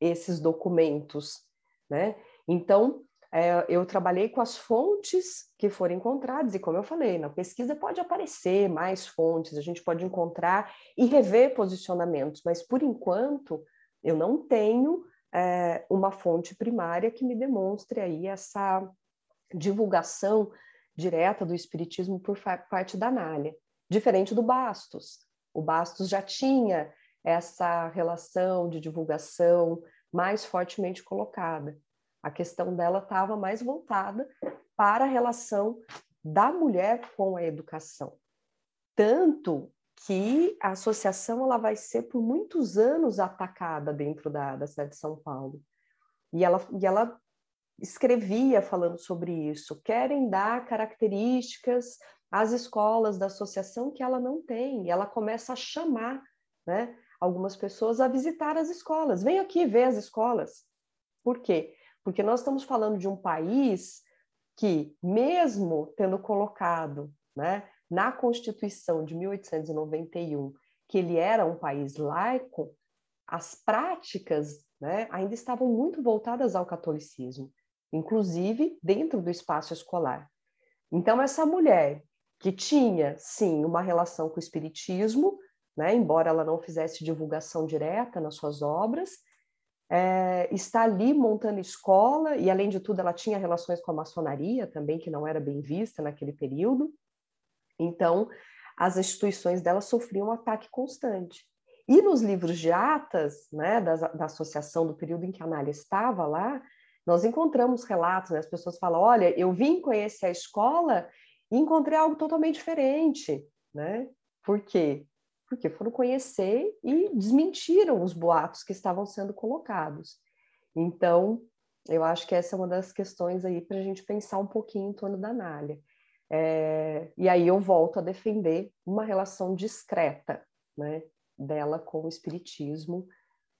S5: esses documentos, né? Então, é, eu trabalhei com as fontes que foram encontradas, e como eu falei, na pesquisa pode aparecer mais fontes, a gente pode encontrar e rever posicionamentos, mas por enquanto eu não tenho é, uma fonte primária que me demonstre aí essa divulgação direta do espiritismo por parte da Nália, diferente do Bastos. O Bastos já tinha essa relação de divulgação mais fortemente colocada. A questão dela estava mais voltada para a relação da mulher com a educação. Tanto que a associação ela vai ser por muitos anos atacada dentro da, da cidade de São Paulo. E ela, e ela escrevia falando sobre isso. Querem dar características às escolas da associação que ela não tem. Ela começa a chamar né, algumas pessoas a visitar as escolas. Vem aqui ver as escolas. Por quê? Porque nós estamos falando de um país que, mesmo tendo colocado né, na Constituição de 1891 que ele era um país laico, as práticas né, ainda estavam muito voltadas ao catolicismo inclusive dentro do espaço escolar. Então, essa mulher que tinha, sim, uma relação com o espiritismo, né, embora ela não fizesse divulgação direta nas suas obras, é, está ali montando escola, e além de tudo, ela tinha relações com a maçonaria também, que não era bem vista naquele período. Então, as instituições dela sofriam um ataque constante. E nos livros de atas, né, da, da associação do período em que a Anália estava lá, nós encontramos relatos, né? as pessoas falam: olha, eu vim conhecer a escola e encontrei algo totalmente diferente. Né? Por quê? Porque foram conhecer e desmentiram os boatos que estavam sendo colocados. Então, eu acho que essa é uma das questões aí para a gente pensar um pouquinho em torno da Nália. É, e aí eu volto a defender uma relação discreta né, dela com o espiritismo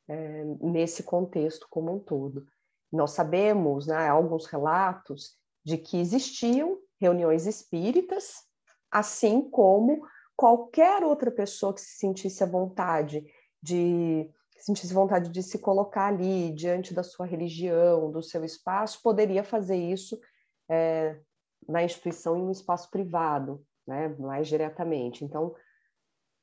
S5: é, nesse contexto como um todo. Nós sabemos, né, alguns relatos de que existiam reuniões espíritas, assim como qualquer outra pessoa que se sentisse à vontade de sentisse vontade de se colocar ali diante da sua religião, do seu espaço, poderia fazer isso é, na instituição em um espaço privado, né, mais diretamente. Então,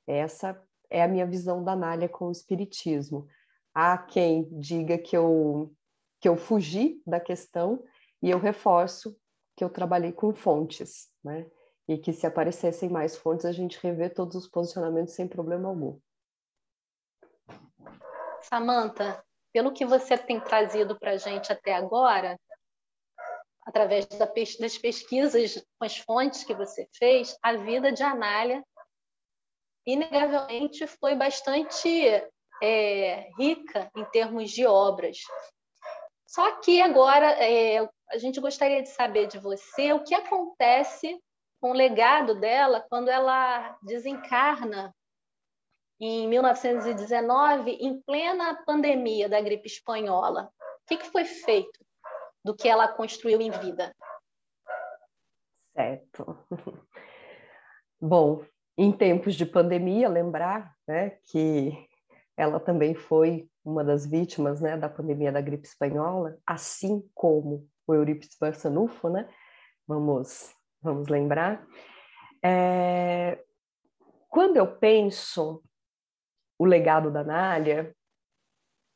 S5: essa é a minha visão da Nália com o espiritismo. Há quem diga que eu que eu fugi da questão e eu reforço que eu trabalhei com fontes, né? E que se aparecessem mais fontes, a gente revê todos os posicionamentos sem problema algum.
S4: Samanta, pelo que você tem trazido para a gente até agora, através das pesquisas com as fontes que você fez, a vida de Anália, inegavelmente, foi bastante é, rica em termos de obras. Só que agora é, a gente gostaria de saber de você o que acontece com o legado dela quando ela desencarna em 1919, em plena pandemia da gripe espanhola. O que, que foi feito do que ela construiu em vida?
S5: Certo. <laughs> Bom, em tempos de pandemia, lembrar né, que ela também foi uma das vítimas né, da pandemia da gripe espanhola, assim como o Eurípides Barçanufo, né? Vamos, vamos lembrar. É... Quando eu penso o legado da Nália,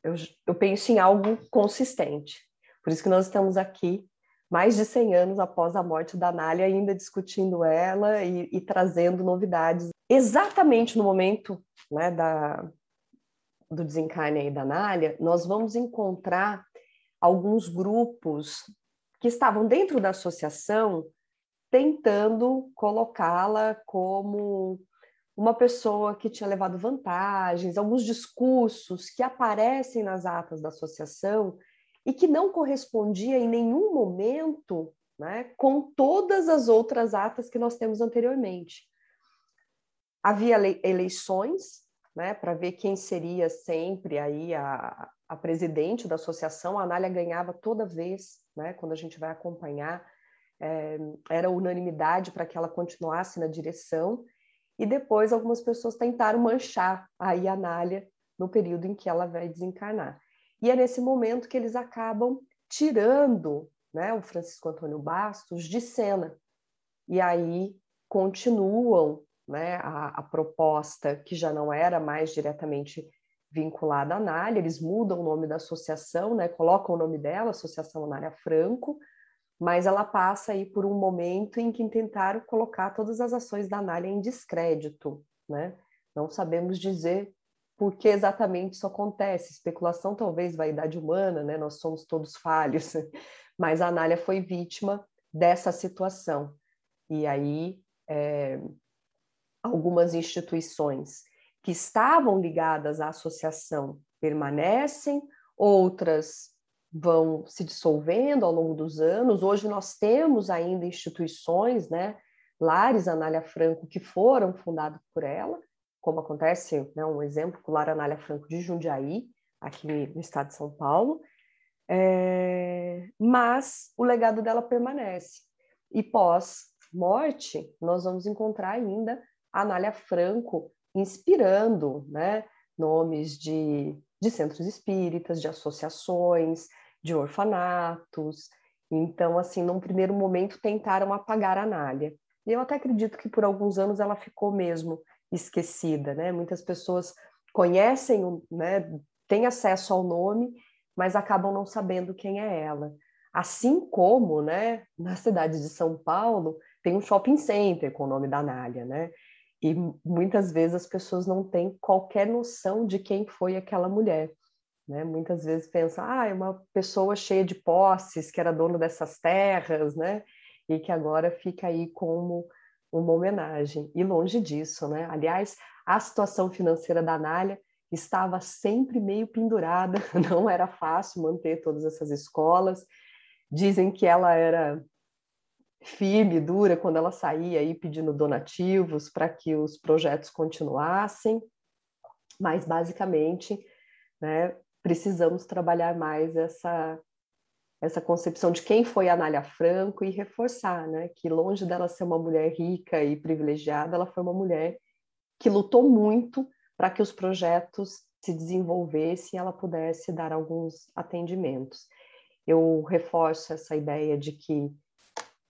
S5: eu, eu penso em algo consistente. Por isso que nós estamos aqui mais de 100 anos após a morte da Nália, ainda discutindo ela e, e trazendo novidades. Exatamente no momento né, da, do desencarne aí da Nália, nós vamos encontrar alguns grupos que estavam dentro da associação tentando colocá-la como uma pessoa que tinha levado vantagens, alguns discursos que aparecem nas atas da associação e que não correspondia em nenhum momento né, com todas as outras atas que nós temos anteriormente. Havia eleições né, para ver quem seria sempre aí a, a presidente da associação. A Anália ganhava toda vez, né, quando a gente vai acompanhar, é, era unanimidade para que ela continuasse na direção. e depois algumas pessoas tentaram manchar aí a Anália no período em que ela vai desencarnar. E é nesse momento que eles acabam tirando né, o Francisco Antônio Bastos de cena. E aí continuam né, a, a, proposta que já não era mais diretamente vinculada à Anália, eles mudam o nome da associação, né, colocam o nome dela, Associação Anália Franco, mas ela passa aí por um momento em que tentaram colocar todas as ações da Anália em descrédito, né? Não sabemos dizer por que exatamente isso acontece. Especulação talvez vaidade humana, né? Nós somos todos falhos, <laughs> mas a Anália foi vítima dessa situação. E aí é, algumas instituições que estavam ligadas à associação permanecem, outras vão se dissolvendo ao longo dos anos. Hoje nós temos ainda instituições, né, lares Anália Franco, que foram fundados por ela, como acontece, né, um exemplo, o Lar Anália Franco de Jundiaí, aqui no estado de São Paulo, é... mas o legado dela permanece. E pós-morte, nós vamos encontrar ainda a Anália Franco inspirando né, nomes de de centros espíritas, de associações, de orfanatos. Então, assim, num primeiro momento tentaram apagar a Anália. E eu até acredito que por alguns anos ela ficou mesmo esquecida, né? Muitas pessoas conhecem, né, têm acesso ao nome, mas acabam não sabendo quem é ela. Assim como, né, na cidade de São Paulo, tem um shopping center com o nome da Anália, né? E muitas vezes as pessoas não têm qualquer noção de quem foi aquela mulher. Né? Muitas vezes pensam, ah, é uma pessoa cheia de posses, que era dona dessas terras, né? E que agora fica aí como uma homenagem. E longe disso, né? Aliás, a situação financeira da Anália estava sempre meio pendurada, <laughs> não era fácil manter todas essas escolas. Dizem que ela era firme, dura, quando ela saía aí pedindo donativos para que os projetos continuassem, mas basicamente, né, precisamos trabalhar mais essa essa concepção de quem foi a Anália Franco e reforçar, né, que longe dela ser uma mulher rica e privilegiada, ela foi uma mulher que lutou muito para que os projetos se desenvolvessem e ela pudesse dar alguns atendimentos. Eu reforço essa ideia de que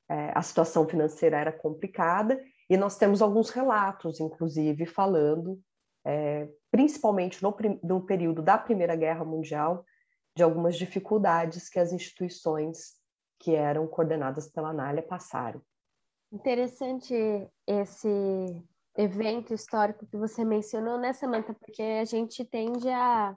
S5: é, a situação financeira era complicada, e nós temos alguns relatos, inclusive, falando, é, principalmente no, no período da Primeira Guerra Mundial, de algumas dificuldades que as instituições que eram coordenadas pela Anália passaram.
S3: Interessante esse evento histórico que você mencionou, né, Samantha? Porque a gente tende a,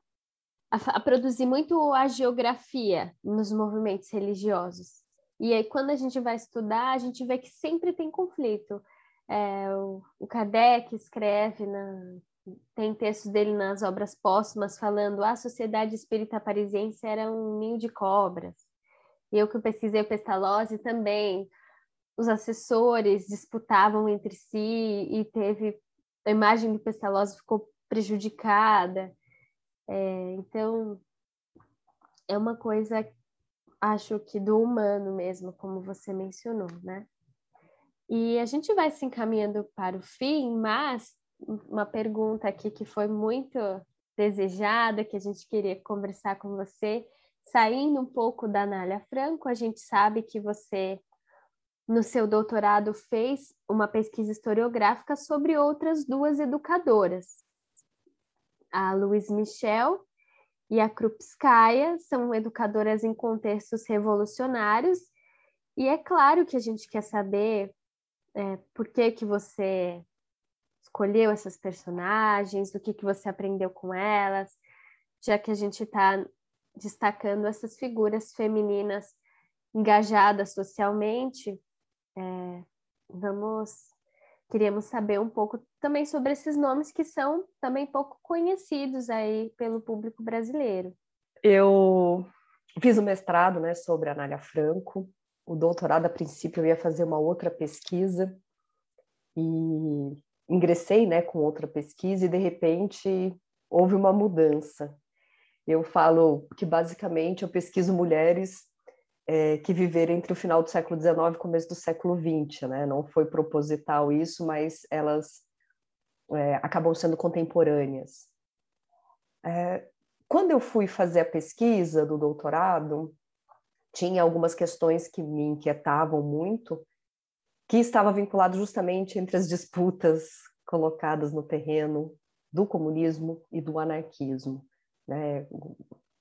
S3: a, a, produzir muito a geografia nos movimentos religiosos. E aí, quando a gente vai estudar, a gente vê que sempre tem conflito. É, o, o Kardec escreve, na, tem textos dele nas obras póstumas falando a sociedade espírita parisiense era um ninho de cobras. E eu que pesquisei o Pestalozzi também, os assessores disputavam entre si e teve a imagem do Pestalozzi ficou prejudicada. É, então, é uma coisa acho que do humano mesmo, como você mencionou, né? E a gente vai se encaminhando para o fim, mas uma pergunta aqui que foi muito desejada, que a gente queria conversar com você, saindo um pouco da Anália Franco, a gente sabe que você, no seu doutorado, fez uma pesquisa historiográfica sobre outras duas educadoras, a Louise Michel e a Krupskaya são educadoras em contextos revolucionários. E é claro que a gente quer saber é, por que, que você escolheu essas personagens, o que, que você aprendeu com elas, já que a gente está destacando essas figuras femininas engajadas socialmente. É, vamos queríamos saber um pouco também sobre esses nomes que são também pouco conhecidos aí pelo público brasileiro.
S5: Eu fiz o mestrado né, sobre Anália Franco, o doutorado, a princípio, eu ia fazer uma outra pesquisa e ingressei né, com outra pesquisa e, de repente, houve uma mudança. Eu falo que, basicamente, eu pesquiso mulheres é, que viveram entre o final do século XIX e começo do século XX, né? Não foi proposital isso, mas elas é, acabam sendo contemporâneas. É, quando eu fui fazer a pesquisa do doutorado, tinha algumas questões que me inquietavam muito, que estava vinculado justamente entre as disputas colocadas no terreno do comunismo e do anarquismo, né?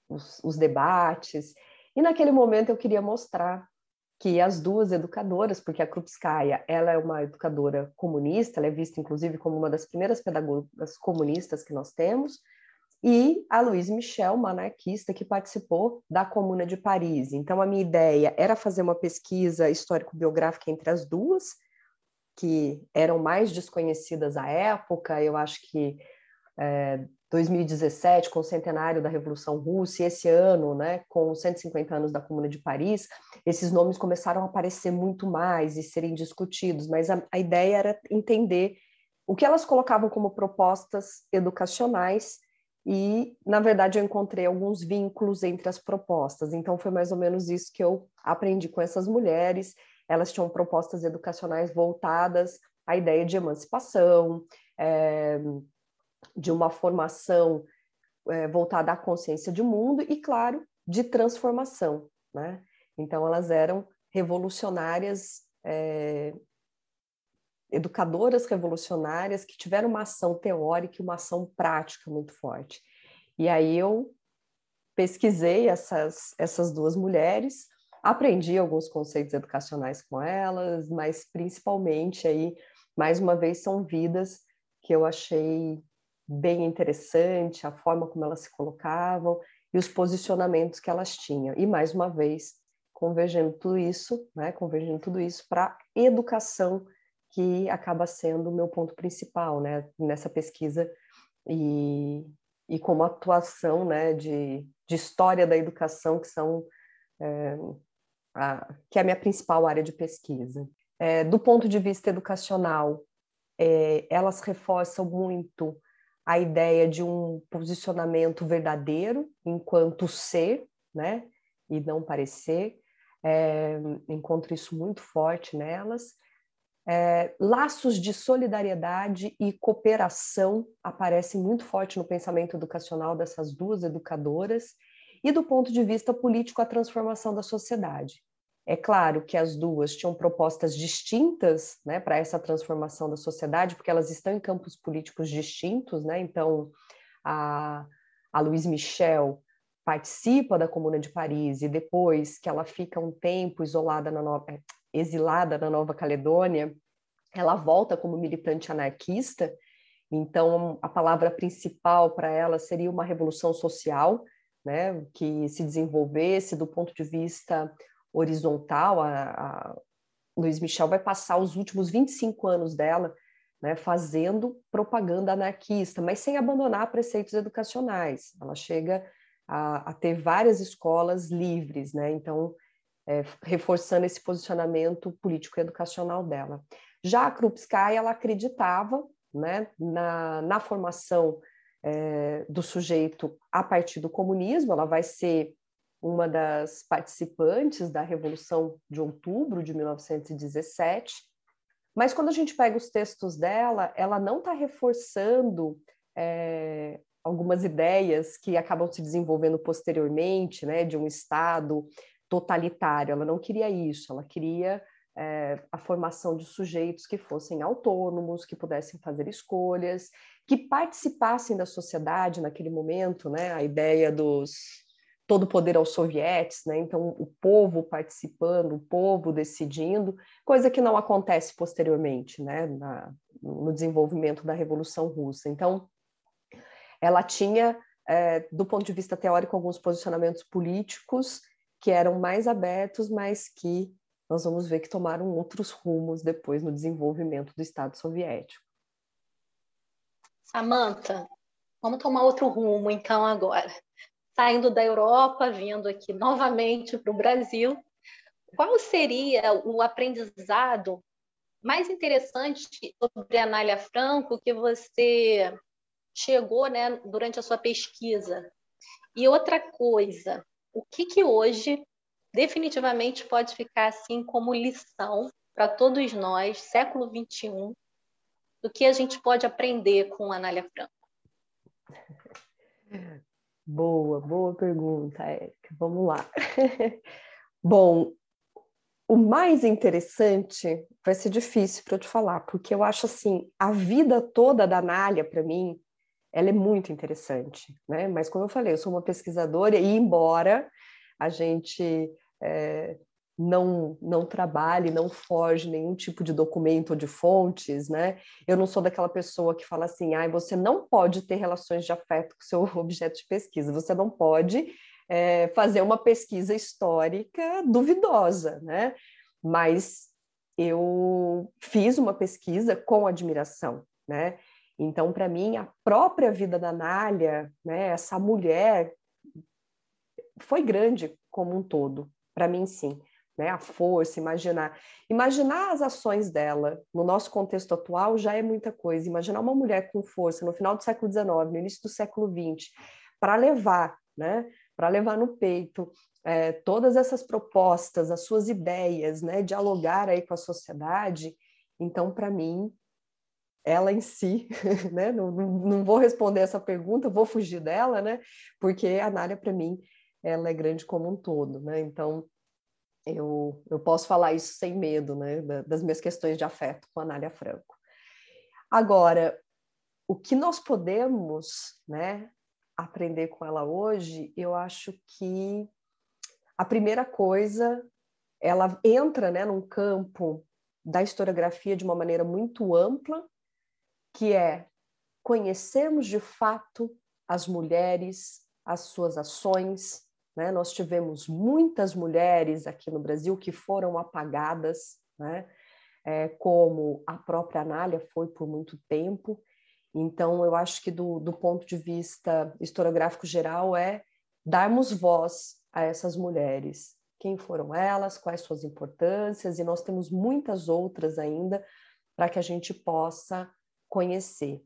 S5: os, os debates. E naquele momento eu queria mostrar que as duas educadoras, porque a Krupskaya ela é uma educadora comunista, ela é vista inclusive como uma das primeiras pedagogas comunistas que nós temos, e a Louise Michel, uma anarquista que participou da Comuna de Paris. Então, a minha ideia era fazer uma pesquisa histórico-biográfica entre as duas, que eram mais desconhecidas à época. Eu acho que é, 2017, com o centenário da Revolução Russa, e esse ano, né, com os 150 anos da Comuna de Paris, esses nomes começaram a aparecer muito mais e serem discutidos, mas a, a ideia era entender o que elas colocavam como propostas educacionais e, na verdade, eu encontrei alguns vínculos entre as propostas. Então, foi mais ou menos isso que eu aprendi com essas mulheres. Elas tinham propostas educacionais voltadas à ideia de emancipação, é, de uma formação é, voltada à consciência de mundo e, claro, de transformação. Né? Então, elas eram revolucionárias é, educadoras revolucionárias que tiveram uma ação teórica e uma ação prática muito forte. E aí eu pesquisei essas, essas duas mulheres, aprendi alguns conceitos educacionais com elas, mas principalmente aí, mais uma vez, são vidas que eu achei bem interessante, a forma como elas se colocavam e os posicionamentos que elas tinham. E mais uma vez, convergendo tudo isso, né, convergendo tudo isso para educação que acaba sendo o meu ponto principal, né, nessa pesquisa e, e como atuação, né, de, de história da educação, que são é, a, que é a minha principal área de pesquisa. É, do ponto de vista educacional, é, elas reforçam muito a ideia de um posicionamento verdadeiro enquanto ser, né, e não parecer. É, encontro isso muito forte nelas. É, laços de solidariedade e cooperação aparecem muito forte no pensamento educacional dessas duas educadoras, e do ponto de vista político, a transformação da sociedade. É claro que as duas tinham propostas distintas né, para essa transformação da sociedade, porque elas estão em campos políticos distintos, né? então a, a Louise Michel participa da Comuna de Paris e depois que ela fica um tempo isolada na Nova, exilada na Nova Caledônia, ela volta como militante anarquista, então a palavra principal para ela seria uma revolução social, né, que se desenvolvesse do ponto de vista horizontal. A, a Luiz Michel vai passar os últimos 25 anos dela né, fazendo propaganda anarquista, mas sem abandonar preceitos educacionais. Ela chega a, a ter várias escolas livres, né? Então, é, reforçando esse posicionamento político-educacional dela. Já a Krupskaya, ela acreditava né, na, na formação é, do sujeito a partir do comunismo, ela vai ser uma das participantes da Revolução de Outubro de 1917, mas quando a gente pega os textos dela, ela não está reforçando é, algumas ideias que acabam se desenvolvendo posteriormente, né, de um Estado totalitário, ela não queria isso, ela queria é, a formação de sujeitos que fossem autônomos, que pudessem fazer escolhas, que participassem da sociedade naquele momento, né? A ideia dos todo o poder aos sovietes, né? Então o povo participando, o povo decidindo, coisa que não acontece posteriormente, né? Na, no desenvolvimento da Revolução Russa. Então ela tinha, é, do ponto de vista teórico, alguns posicionamentos políticos que eram mais abertos, mas que nós vamos ver que tomaram outros rumos depois no desenvolvimento do Estado soviético.
S4: Samantha, vamos tomar outro rumo então agora. Saindo da Europa, vindo aqui novamente para o Brasil, qual seria o aprendizado mais interessante sobre a Anália Franco que você chegou né, durante a sua pesquisa? E outra coisa, o que, que hoje definitivamente pode ficar assim como lição para todos nós, século XXI, do que a gente pode aprender com a Anália Franco? <laughs>
S5: Boa, boa pergunta, Érica. Vamos lá. <laughs> Bom, o mais interessante vai ser difícil para eu te falar, porque eu acho assim, a vida toda da Nália, para mim, ela é muito interessante, né? Mas como eu falei, eu sou uma pesquisadora e embora a gente é, não não trabalhe, não forge nenhum tipo de documento ou de fontes, né? Eu não sou daquela pessoa que fala assim, ah, você não pode ter relações de afeto com seu <laughs> objeto de pesquisa, você não pode é, fazer uma pesquisa histórica duvidosa, né? Mas eu fiz uma pesquisa com admiração, né? Então, para mim, a própria vida da Nália, né, essa mulher, foi grande como um todo. Para mim, sim. Né? A força, imaginar. Imaginar as ações dela no nosso contexto atual já é muita coisa. Imaginar uma mulher com força no final do século XIX, no início do século XX, para levar, né? para levar no peito é, todas essas propostas, as suas ideias, né? dialogar aí com a sociedade. Então, para mim, ela em si, <laughs> né? Não, não, vou responder essa pergunta, vou fugir dela, né? Porque a Nália, para mim, ela é grande como um todo, né? Então, eu, eu posso falar isso sem medo, né? Das minhas questões de afeto com a Nália Franco. Agora, o que nós podemos, né? Aprender com ela hoje, eu acho que a primeira coisa, ela entra, né? Num campo da historiografia de uma maneira muito ampla, que é conhecermos de fato as mulheres, as suas ações. Né? Nós tivemos muitas mulheres aqui no Brasil que foram apagadas, né? É, como a própria Anália foi por muito tempo. Então, eu acho que do, do ponto de vista historiográfico geral é darmos voz a essas mulheres. Quem foram elas, quais suas importâncias, e nós temos muitas outras ainda para que a gente possa conhecer.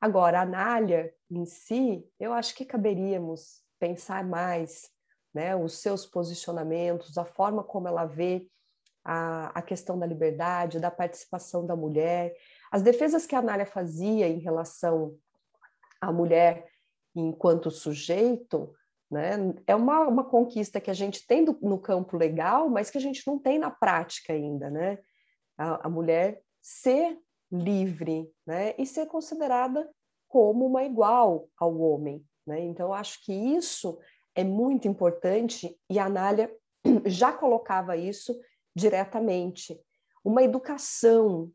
S5: Agora, a Anália em si, eu acho que caberíamos pensar mais né, os seus posicionamentos, a forma como ela vê a, a questão da liberdade, da participação da mulher, as defesas que a Anália fazia em relação à mulher enquanto sujeito, né, é uma, uma conquista que a gente tem do, no campo legal, mas que a gente não tem na prática ainda, né? A, a mulher ser livre, né? E ser considerada como uma igual ao homem, né? Então, acho que isso é muito importante e a Anália <clears throat> já colocava isso diretamente. Uma educação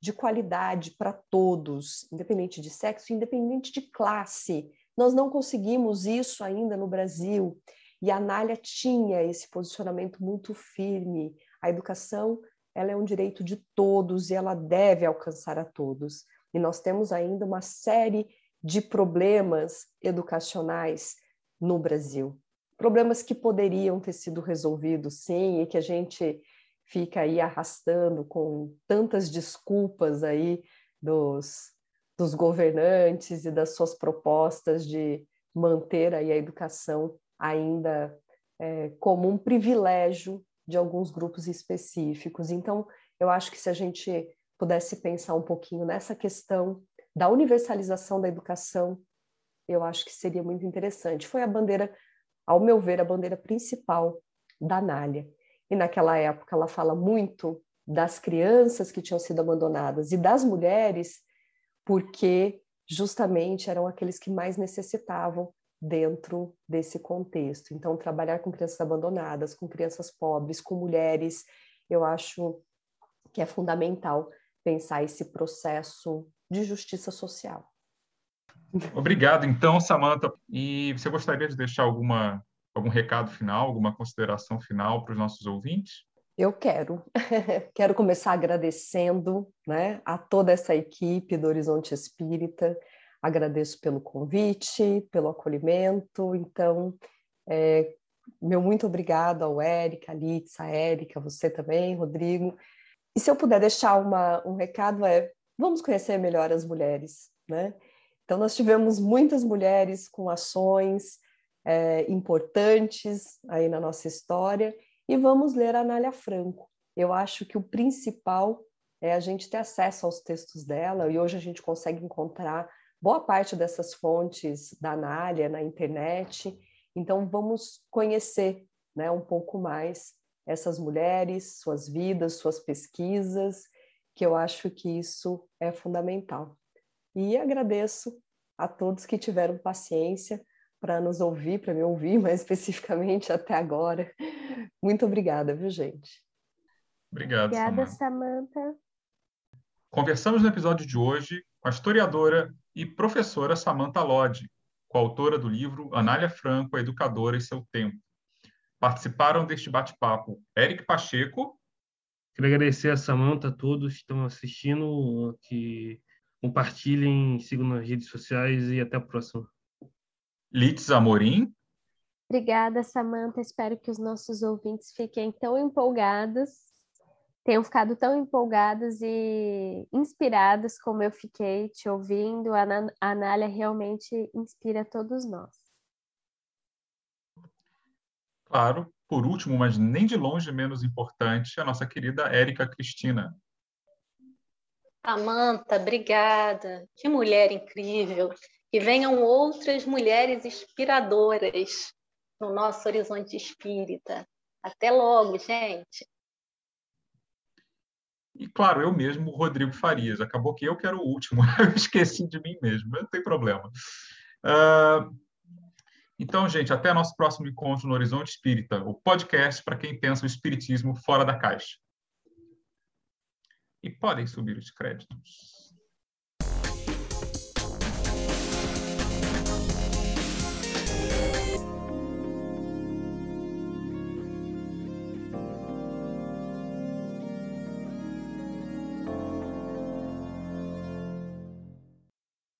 S5: de qualidade para todos, independente de sexo, independente de classe. Nós não conseguimos isso ainda no Brasil. E a Anália tinha esse posicionamento muito firme. A educação ela é um direito de todos e ela deve alcançar a todos. E nós temos ainda uma série de problemas educacionais no Brasil. Problemas que poderiam ter sido resolvidos, sim, e que a gente fica aí arrastando com tantas desculpas aí dos, dos governantes e das suas propostas de manter aí a educação ainda é, como um privilégio de alguns grupos específicos. Então, eu acho que se a gente pudesse pensar um pouquinho nessa questão da universalização da educação, eu acho que seria muito interessante. Foi a bandeira, ao meu ver, a bandeira principal da Anália. E naquela época ela fala muito das crianças que tinham sido abandonadas e das mulheres, porque justamente eram aqueles que mais necessitavam dentro desse contexto. Então, trabalhar com crianças abandonadas, com crianças pobres, com mulheres, eu acho que é fundamental pensar esse processo de justiça social.
S1: Obrigado, então, Samantha. E você gostaria de deixar alguma, algum recado final, alguma consideração final para os nossos ouvintes?
S5: Eu quero. <laughs> quero começar agradecendo né, a toda essa equipe do Horizonte Espírita, agradeço pelo convite, pelo acolhimento. Então, é, meu muito obrigado ao Érica, a Litz, a Érica, você também, Rodrigo. E se eu puder deixar uma, um recado é, vamos conhecer melhor as mulheres, né? Então, nós tivemos muitas mulheres com ações é, importantes aí na nossa história e vamos ler a Anália Franco. Eu acho que o principal é a gente ter acesso aos textos dela, e hoje a gente consegue encontrar boa parte dessas fontes da Anália na internet. Então, vamos conhecer né, um pouco mais essas mulheres, suas vidas, suas pesquisas, que eu acho que isso é fundamental. E agradeço a todos que tiveram paciência para nos ouvir, para me ouvir <laughs> mais especificamente até agora. Muito obrigada, viu, gente?
S1: Obrigado,
S3: Obrigada, Samantha.
S1: Conversamos no episódio de hoje com a historiadora e professora Samantha Lodge, coautora do livro Anália Franco, a Educadora e Seu Tempo. Participaram deste bate-papo Eric Pacheco.
S2: Quero agradecer a Samantha, a todos que estão assistindo, que compartilhem, sigam nas redes sociais e até a próxima.
S1: Litz Amorim.
S3: Obrigada, Samantha. Espero que os nossos ouvintes fiquem tão empolgados, tenham ficado tão empolgados e inspirados como eu fiquei te ouvindo. A Anália realmente inspira todos nós.
S1: Claro, por último, mas nem de longe menos importante, a nossa querida Érica Cristina.
S4: Samanta, obrigada. Que mulher incrível. Que venham outras mulheres inspiradoras no nosso horizonte espírita. Até logo, gente.
S1: E claro, eu mesmo, Rodrigo Farias. Acabou que eu que era o último. <laughs> Eu esqueci de mim mesmo, mas não tem problema. Uh, então, gente, até nosso próximo encontro no Horizonte Espírita, o podcast para quem pensa o espiritismo fora da caixa. E podem subir os créditos.